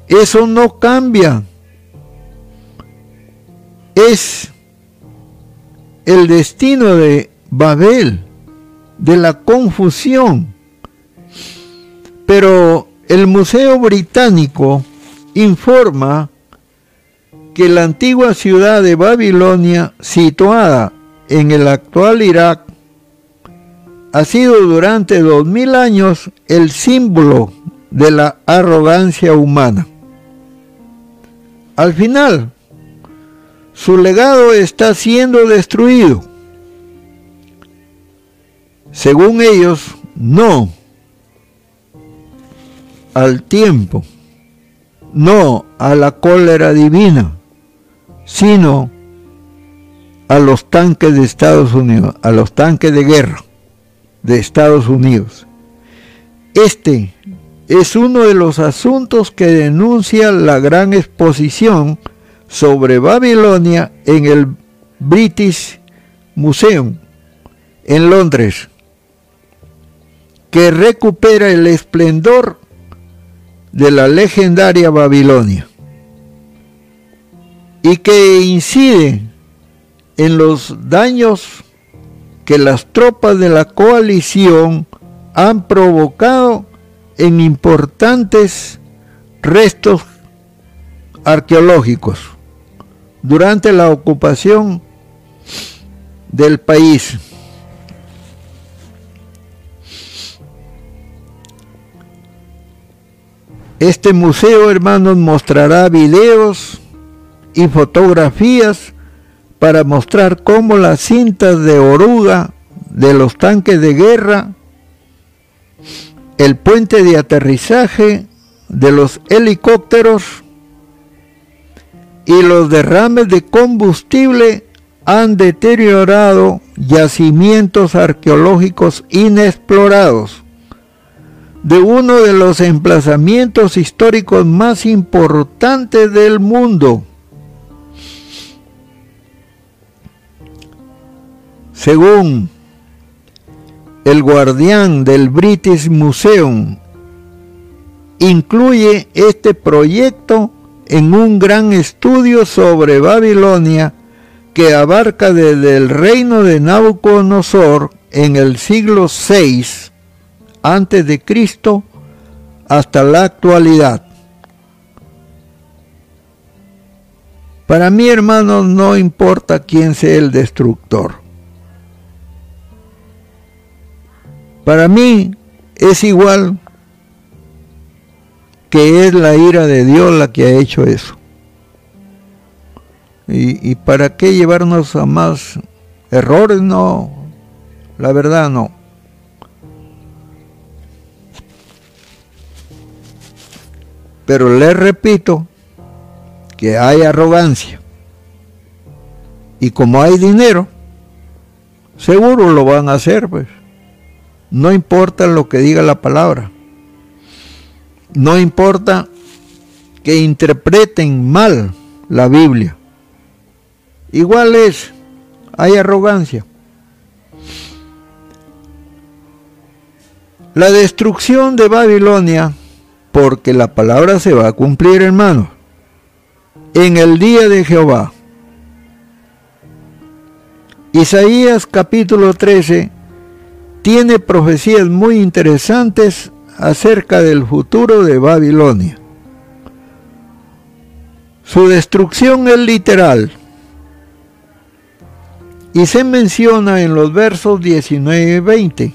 eso no cambia. Es el destino de Babel, de la confusión Pero el Museo Británico informa que la antigua ciudad de Babilonia, situada en el actual Irak, ha sido durante dos mil años el símbolo de la arrogancia humana. Al final, su legado está siendo destruido. Según ellos, no al tiempo, no a la cólera divina, sino a los tanques de Estados Unidos, a los tanques de guerra de Estados Unidos. Este es uno de los asuntos que denuncia la gran exposición sobre Babilonia en el British Museum en Londres, que recupera el esplendor de la legendaria Babilonia y que incide en los daños que las tropas de la coalición han provocado en importantes restos arqueológicos durante la ocupación del país. Este museo, hermanos, mostrará videos y fotografías para mostrar cómo las cintas de oruga de los tanques de guerra, el puente de aterrizaje de los helicópteros y los derrames de combustible han deteriorado yacimientos arqueológicos inexplorados de uno de los emplazamientos históricos más importantes del mundo. Según el guardián del British Museum, incluye este proyecto en un gran estudio sobre Babilonia que abarca desde el reino de Nabucodonosor en el siglo VI antes de hasta la actualidad. Para mí, hermanos, no importa quién sea el destructor. Para mí es igual que es la ira de Dios la que ha hecho eso. ¿Y, y para qué llevarnos a más errores? No, la verdad no. Pero les repito que hay arrogancia. Y como hay dinero, seguro lo van a hacer, pues. No importa lo que diga la palabra. No importa que interpreten mal la Biblia. Igual es, hay arrogancia. La destrucción de Babilonia porque la palabra se va a cumplir, hermano, en el día de Jehová. Isaías capítulo 13 tiene profecías muy interesantes acerca del futuro de Babilonia. Su destrucción es literal y se menciona en los versos 19 y 20.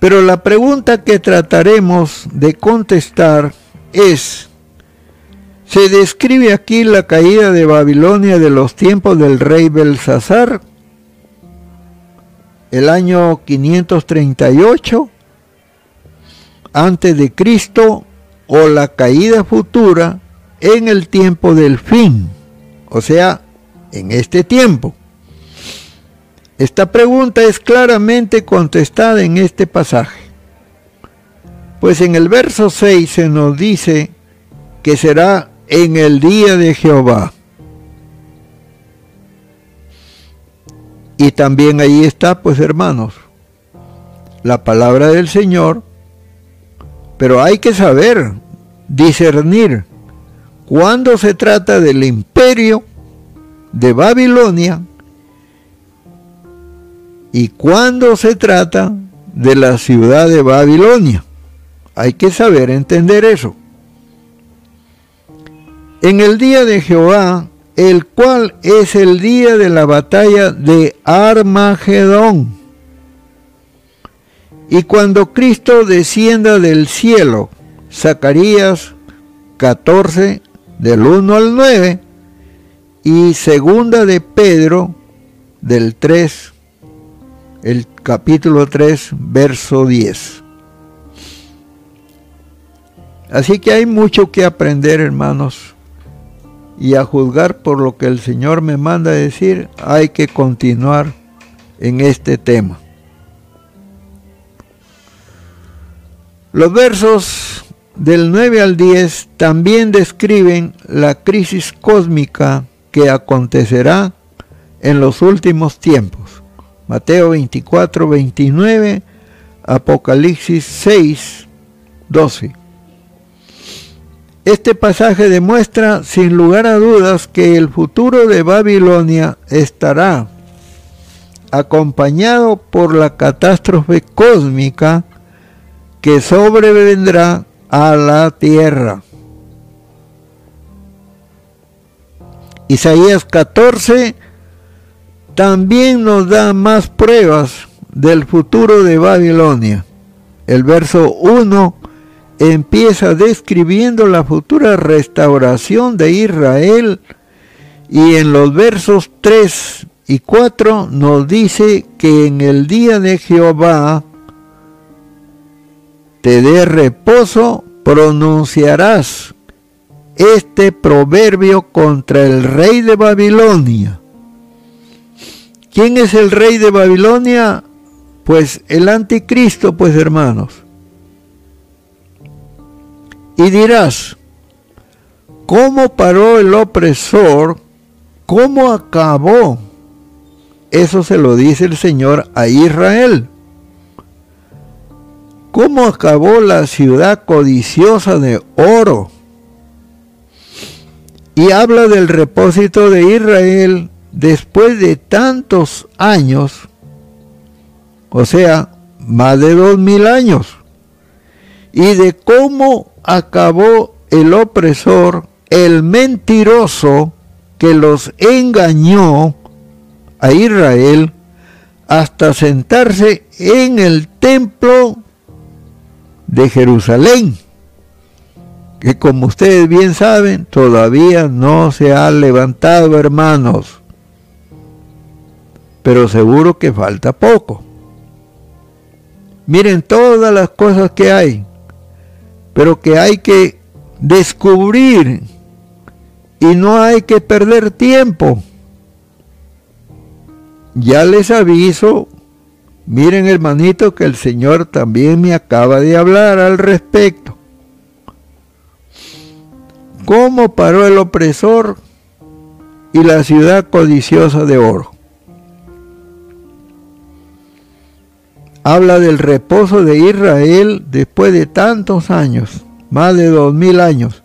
Pero la pregunta que trataremos de contestar es, ¿se describe aquí la caída de Babilonia de los tiempos del rey Belsasar? El año 538 antes de Cristo o la caída futura en el tiempo del fin, o sea, en este tiempo. Esta pregunta es claramente contestada en este pasaje. Pues en el verso 6 se nos dice que será en el día de Jehová. Y también ahí está, pues hermanos, la palabra del Señor. Pero hay que saber, discernir, cuando se trata del imperio de Babilonia y cuando se trata de la ciudad de Babilonia. Hay que saber entender eso. En el día de Jehová, el cual es el día de la batalla de Armagedón. Y cuando Cristo descienda del cielo, Zacarías 14, del 1 al 9, y segunda de Pedro, del 3, el capítulo 3, verso 10. Así que hay mucho que aprender, hermanos, y a juzgar por lo que el Señor me manda decir, hay que continuar en este tema. Los versos del 9 al 10 también describen la crisis cósmica que acontecerá en los últimos tiempos. Mateo 24, 29, Apocalipsis 6, 12. Este pasaje demuestra sin lugar a dudas que el futuro de Babilonia estará acompañado por la catástrofe cósmica que sobrevendrá a la tierra. Isaías 14 también nos da más pruebas del futuro de Babilonia. El verso 1 empieza describiendo la futura restauración de Israel y en los versos 3 y 4 nos dice que en el día de Jehová te dé reposo, pronunciarás este proverbio contra el rey de Babilonia. ¿Quién es el rey de Babilonia? Pues el anticristo, pues hermanos. Y dirás, ¿cómo paró el opresor? ¿Cómo acabó? Eso se lo dice el Señor a Israel. ¿Cómo acabó la ciudad codiciosa de oro? Y habla del repósito de Israel después de tantos años, o sea, más de dos mil años, y de cómo acabó el opresor, el mentiroso que los engañó a Israel hasta sentarse en el templo de Jerusalén, que como ustedes bien saben, todavía no se ha levantado, hermanos, pero seguro que falta poco. Miren todas las cosas que hay pero que hay que descubrir y no hay que perder tiempo. Ya les aviso, miren hermanito que el Señor también me acaba de hablar al respecto. ¿Cómo paró el opresor y la ciudad codiciosa de oro? habla del reposo de Israel después de tantos años, más de dos mil años,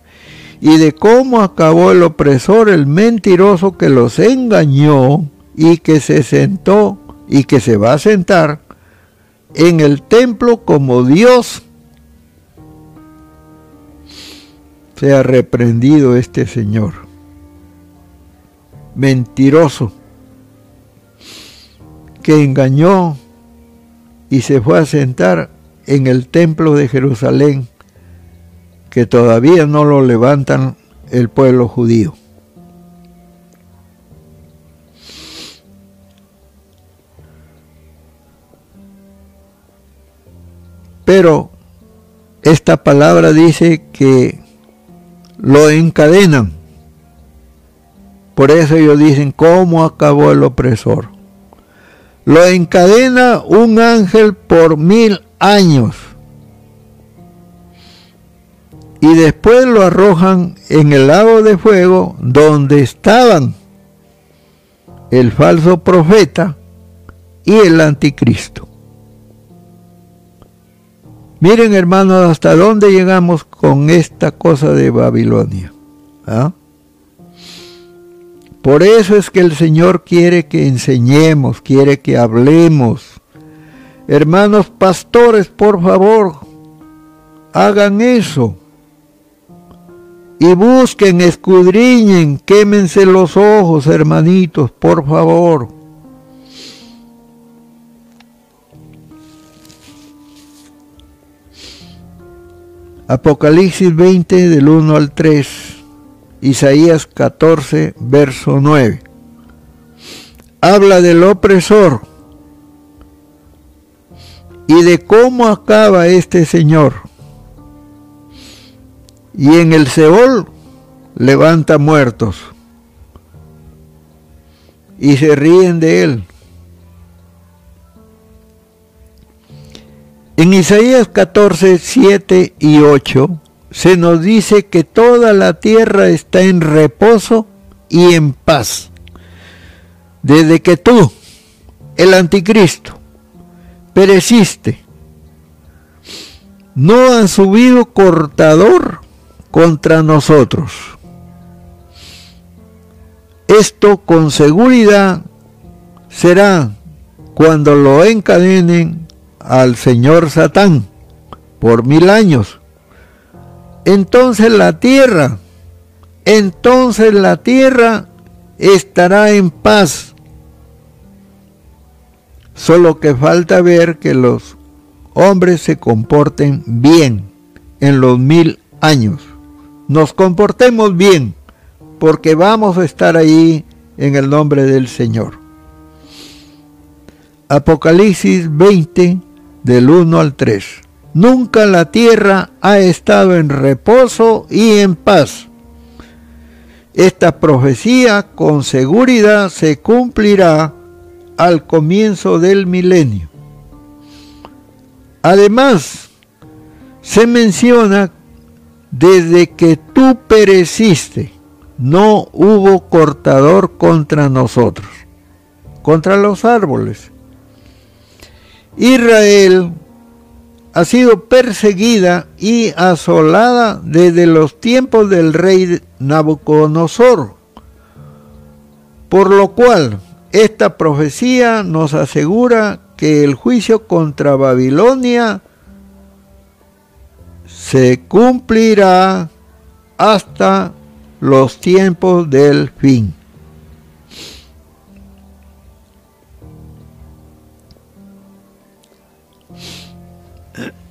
y de cómo acabó el opresor, el mentiroso que los engañó y que se sentó y que se va a sentar en el templo como Dios. Sea reprendido este Señor. Mentiroso que engañó y se fue a sentar en el templo de Jerusalén, que todavía no lo levantan el pueblo judío. Pero esta palabra dice que lo encadenan. Por eso ellos dicen, ¿cómo acabó el opresor? lo encadena un ángel por mil años y después lo arrojan en el lago de fuego donde estaban el falso profeta y el anticristo. Miren hermanos hasta dónde llegamos con esta cosa de Babilonia. ¿Ah? Por eso es que el Señor quiere que enseñemos, quiere que hablemos. Hermanos pastores, por favor, hagan eso. Y busquen, escudriñen, quémense los ojos, hermanitos, por favor. Apocalipsis 20 del 1 al 3, Isaías 14, verso 9. Habla del opresor y de cómo acaba este Señor. Y en el Seol levanta muertos y se ríen de él. En Isaías 14, 7 y 8 se nos dice que toda la tierra está en reposo y en paz. Desde que tú, el anticristo, pereciste, no ha subido cortador contra nosotros. Esto con seguridad será cuando lo encadenen al señor Satán por mil años. Entonces la tierra, entonces la tierra estará en paz. Solo que falta ver que los hombres se comporten bien en los mil años. Nos comportemos bien, porque vamos a estar ahí en el nombre del Señor. Apocalipsis 20, del 1 al 3. Nunca la tierra ha estado en reposo y en paz. Esta profecía con seguridad se cumplirá al comienzo del milenio. Además, se menciona desde que tú pereciste, no hubo cortador contra nosotros, contra los árboles. Israel ha sido perseguida y asolada desde los tiempos del rey Nabucodonosor, por lo cual esta profecía nos asegura que el juicio contra Babilonia se cumplirá hasta los tiempos del fin.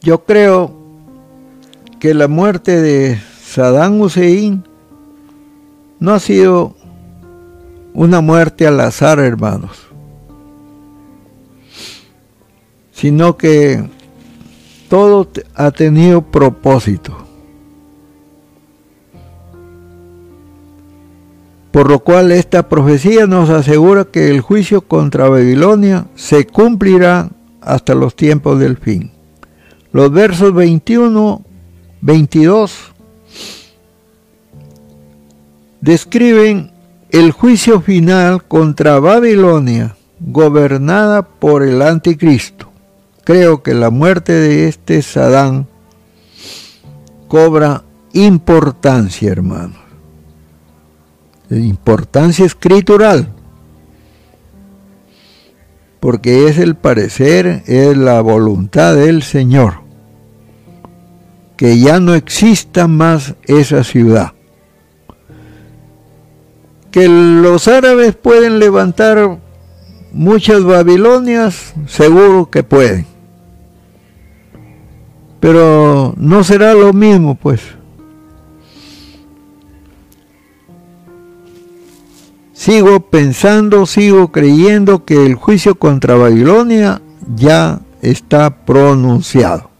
Yo creo que la muerte de Saddam Hussein no ha sido una muerte al azar, hermanos, sino que todo ha tenido propósito. Por lo cual esta profecía nos asegura que el juicio contra Babilonia se cumplirá hasta los tiempos del fin. Los versos 21, 22 describen el juicio final contra Babilonia, gobernada por el anticristo. Creo que la muerte de este Sadán cobra importancia, hermanos. Importancia escritural porque es el parecer, es la voluntad del Señor, que ya no exista más esa ciudad. Que los árabes pueden levantar muchas Babilonias, seguro que pueden. Pero no será lo mismo, pues. Sigo pensando, sigo creyendo que el juicio contra Babilonia ya está pronunciado.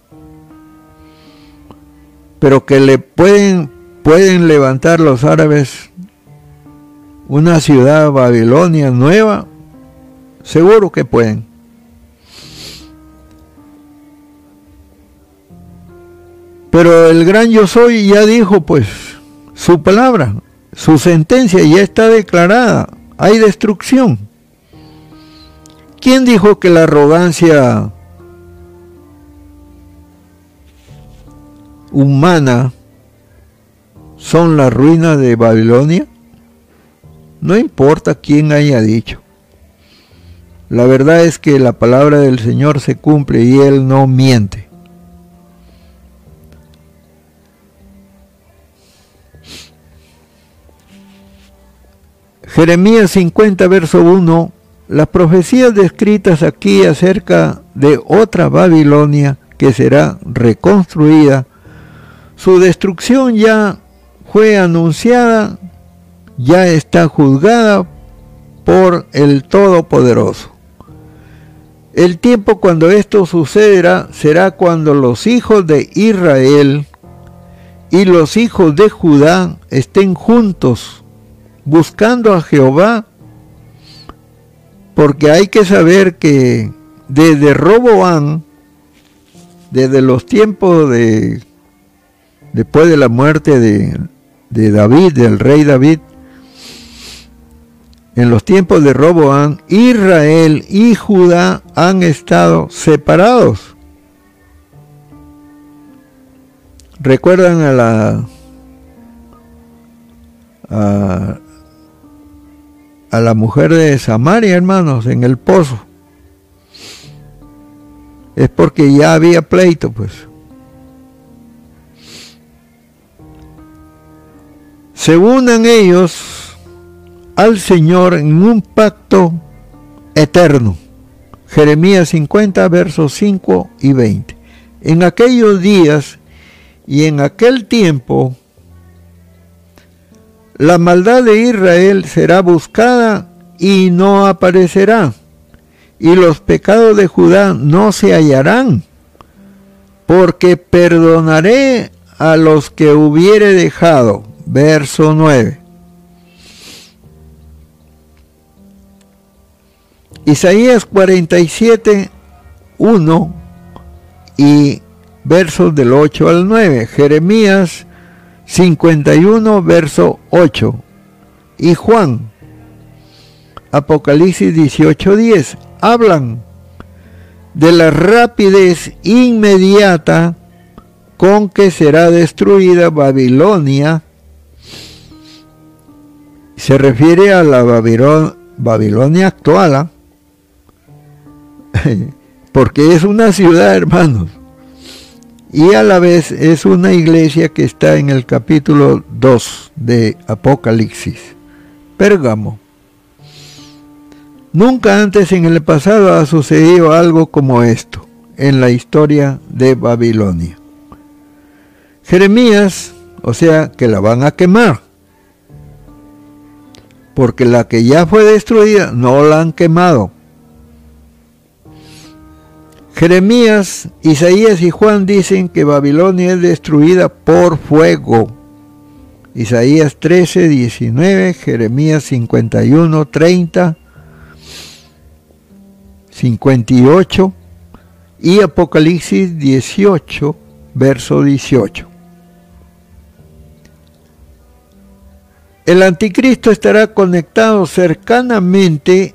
Pero que le pueden ¿Pueden levantar los árabes una ciudad Babilonia nueva? Seguro que pueden. Pero el gran yo soy ya dijo pues su palabra, su sentencia ya está declarada, hay destrucción. ¿Quién dijo que la arrogancia humana son las ruinas de Babilonia? No importa quién haya dicho. La verdad es que la palabra del Señor se cumple y Él no miente. Jeremías 50, verso 1 las profecías descritas aquí acerca de otra Babilonia que será reconstruida, su destrucción ya fue anunciada, ya está juzgada por el Todopoderoso. El tiempo cuando esto sucederá será cuando los hijos de Israel y los hijos de Judá estén juntos buscando a Jehová porque hay que saber que desde Roboán, desde los tiempos de, después de la muerte de, David, del rey David, en los tiempos de Roboán, Israel y Judá han estado separados. ¿Recuerdan a la a a la mujer de Samaria, hermanos, en el pozo. Es porque ya había pleito, pues. Se unan ellos al Señor en un pacto eterno. Jeremías 50, versos 5 y 20. En aquellos días y en aquel tiempo, la maldad de Israel será buscada y no aparecerá, y los pecados de Judá no se hallarán, porque perdonaré a los que hubiere dejado. Verso 9. Isaías 47, 1 y versos del 8 al 9. Jeremías 51, verso 8. Y Juan, Apocalipsis 18, 10, hablan de la rapidez inmediata con que será destruida Babilonia. Se refiere a la Babilonia actual, ¿ah? porque es una ciudad, hermanos y a la vez es una iglesia que está en el capítulo 2 de Apocalipsis. Pérgamo. Nunca antes en el pasado ha sucedido algo como esto en la historia de Babilonia. Jeremías, o sea, que la van a quemar, porque la que ya fue destruida no la han quemado, Jeremías, Isaías y Juan dicen que Babilonia es destruida por fuego. Isaías 13, 19, Jeremías 51, 30, 58 y Apocalipsis 18, verso 18. El anticristo estará conectado cercanamente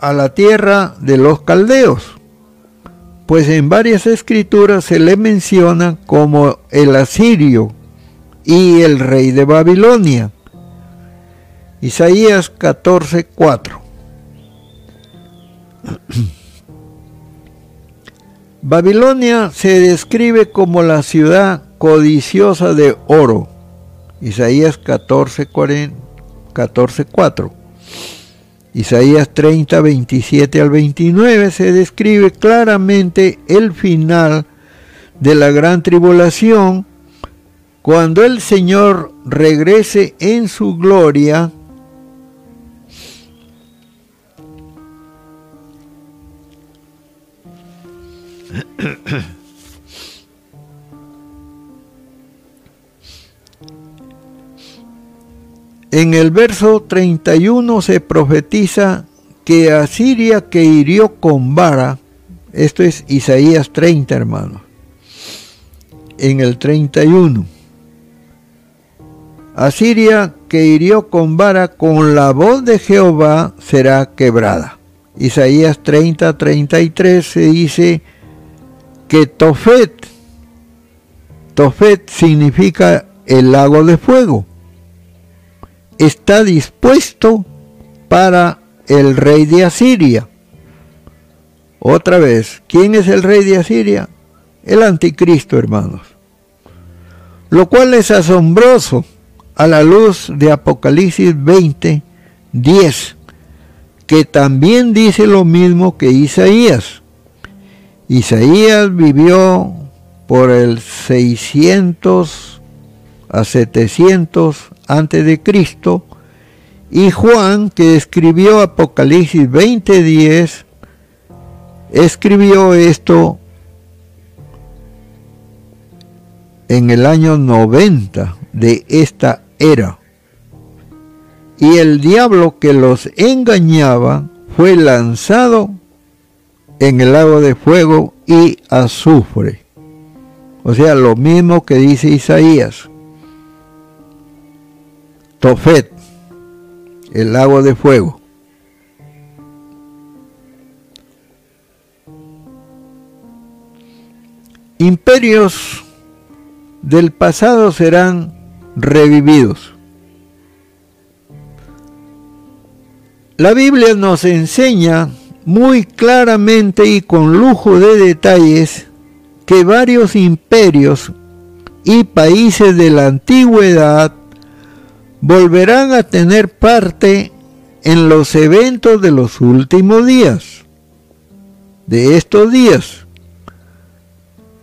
a la tierra de los caldeos, pues en varias escrituras se le menciona como el asirio y el rey de Babilonia. Isaías 14:4. Babilonia se describe como la ciudad codiciosa de oro. Isaías 14:4. Isaías 30, 27 al 29 se describe claramente el final de la gran tribulación. Cuando el Señor regrese en su gloria En el verso 31 se profetiza que Asiria que hirió con vara, esto es Isaías 30 hermanos, en el 31. Asiria que hirió con vara con la voz de Jehová será quebrada. Isaías 30, 33 se dice que Tofet, Tofet significa el lago de fuego, está dispuesto para el rey de Asiria. Otra vez, ¿quién es el rey de Asiria? El anticristo, hermanos. Lo cual es asombroso a la luz de Apocalipsis 20, 10, que también dice lo mismo que Isaías. Isaías vivió por el 600 a 700 antes de Cristo y Juan que escribió Apocalipsis 20:10 escribió esto en el año 90 de esta era. Y el diablo que los engañaba fue lanzado en el lago de fuego y azufre. O sea, lo mismo que dice Isaías. Tofet, el lago de fuego. Imperios del pasado serán revividos. La Biblia nos enseña muy claramente y con lujo de detalles que varios imperios y países de la antigüedad volverán a tener parte en los eventos de los últimos días, de estos días.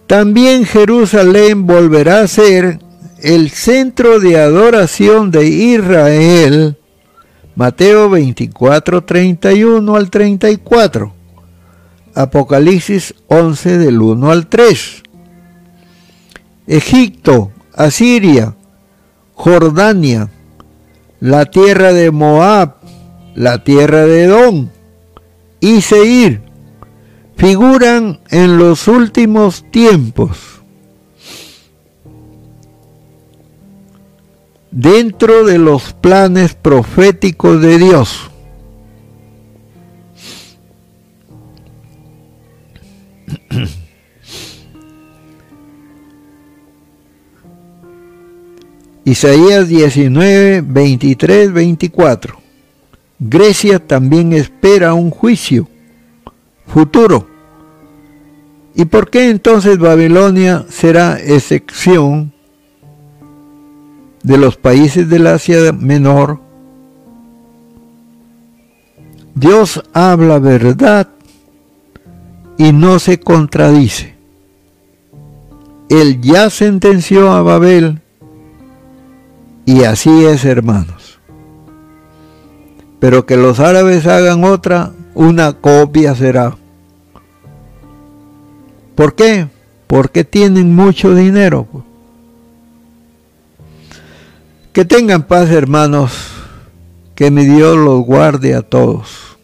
También Jerusalén volverá a ser el centro de adoración de Israel, Mateo 24, 31 al 34, Apocalipsis 11 del 1 al 3. Egipto, Asiria, Jordania, la tierra de Moab, la tierra de Edom y Seir figuran en los últimos tiempos dentro de los planes proféticos de Dios. Isaías 19, 23, 24. Grecia también espera un juicio futuro. ¿Y por qué entonces Babilonia será excepción de los países del Asia Menor, Dios habla verdad y no se contradice. Él ya sentenció a Babel y así es, hermanos. Pero que los árabes hagan otra, una copia será. ¿Por qué? Porque tienen mucho dinero. Que tengan paz, hermanos, que mi Dios los guarde a todos.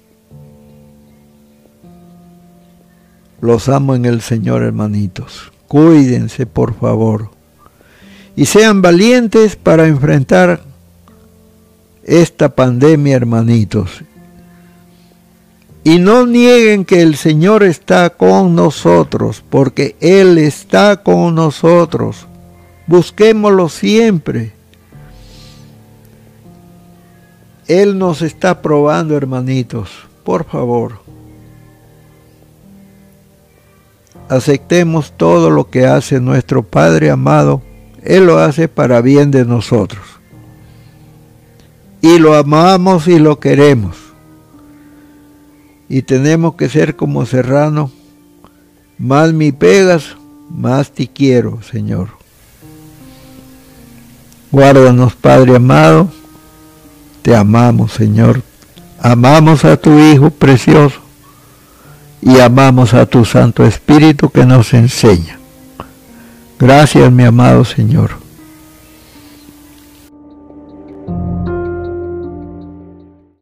Los amo en el Señor, hermanitos. Cuídense, por favor. Y sean valientes para enfrentar esta pandemia, hermanitos. Y no nieguen que el Señor está con nosotros, porque Él está con nosotros. Busquémoslo siempre Él nos está probando, hermanitos. Por favor. Aceptemos todo lo que hace nuestro Padre amado. Él lo hace para bien de nosotros. Y lo amamos y lo queremos. Y tenemos que ser como Serrano. Más mi pegas, más te quiero, Señor. Guárdanos, Padre amado te amamos, Señor. Amamos a tu Hijo precioso y amamos a tu Santo Espíritu que nos enseña. Gracias, mi amado Señor.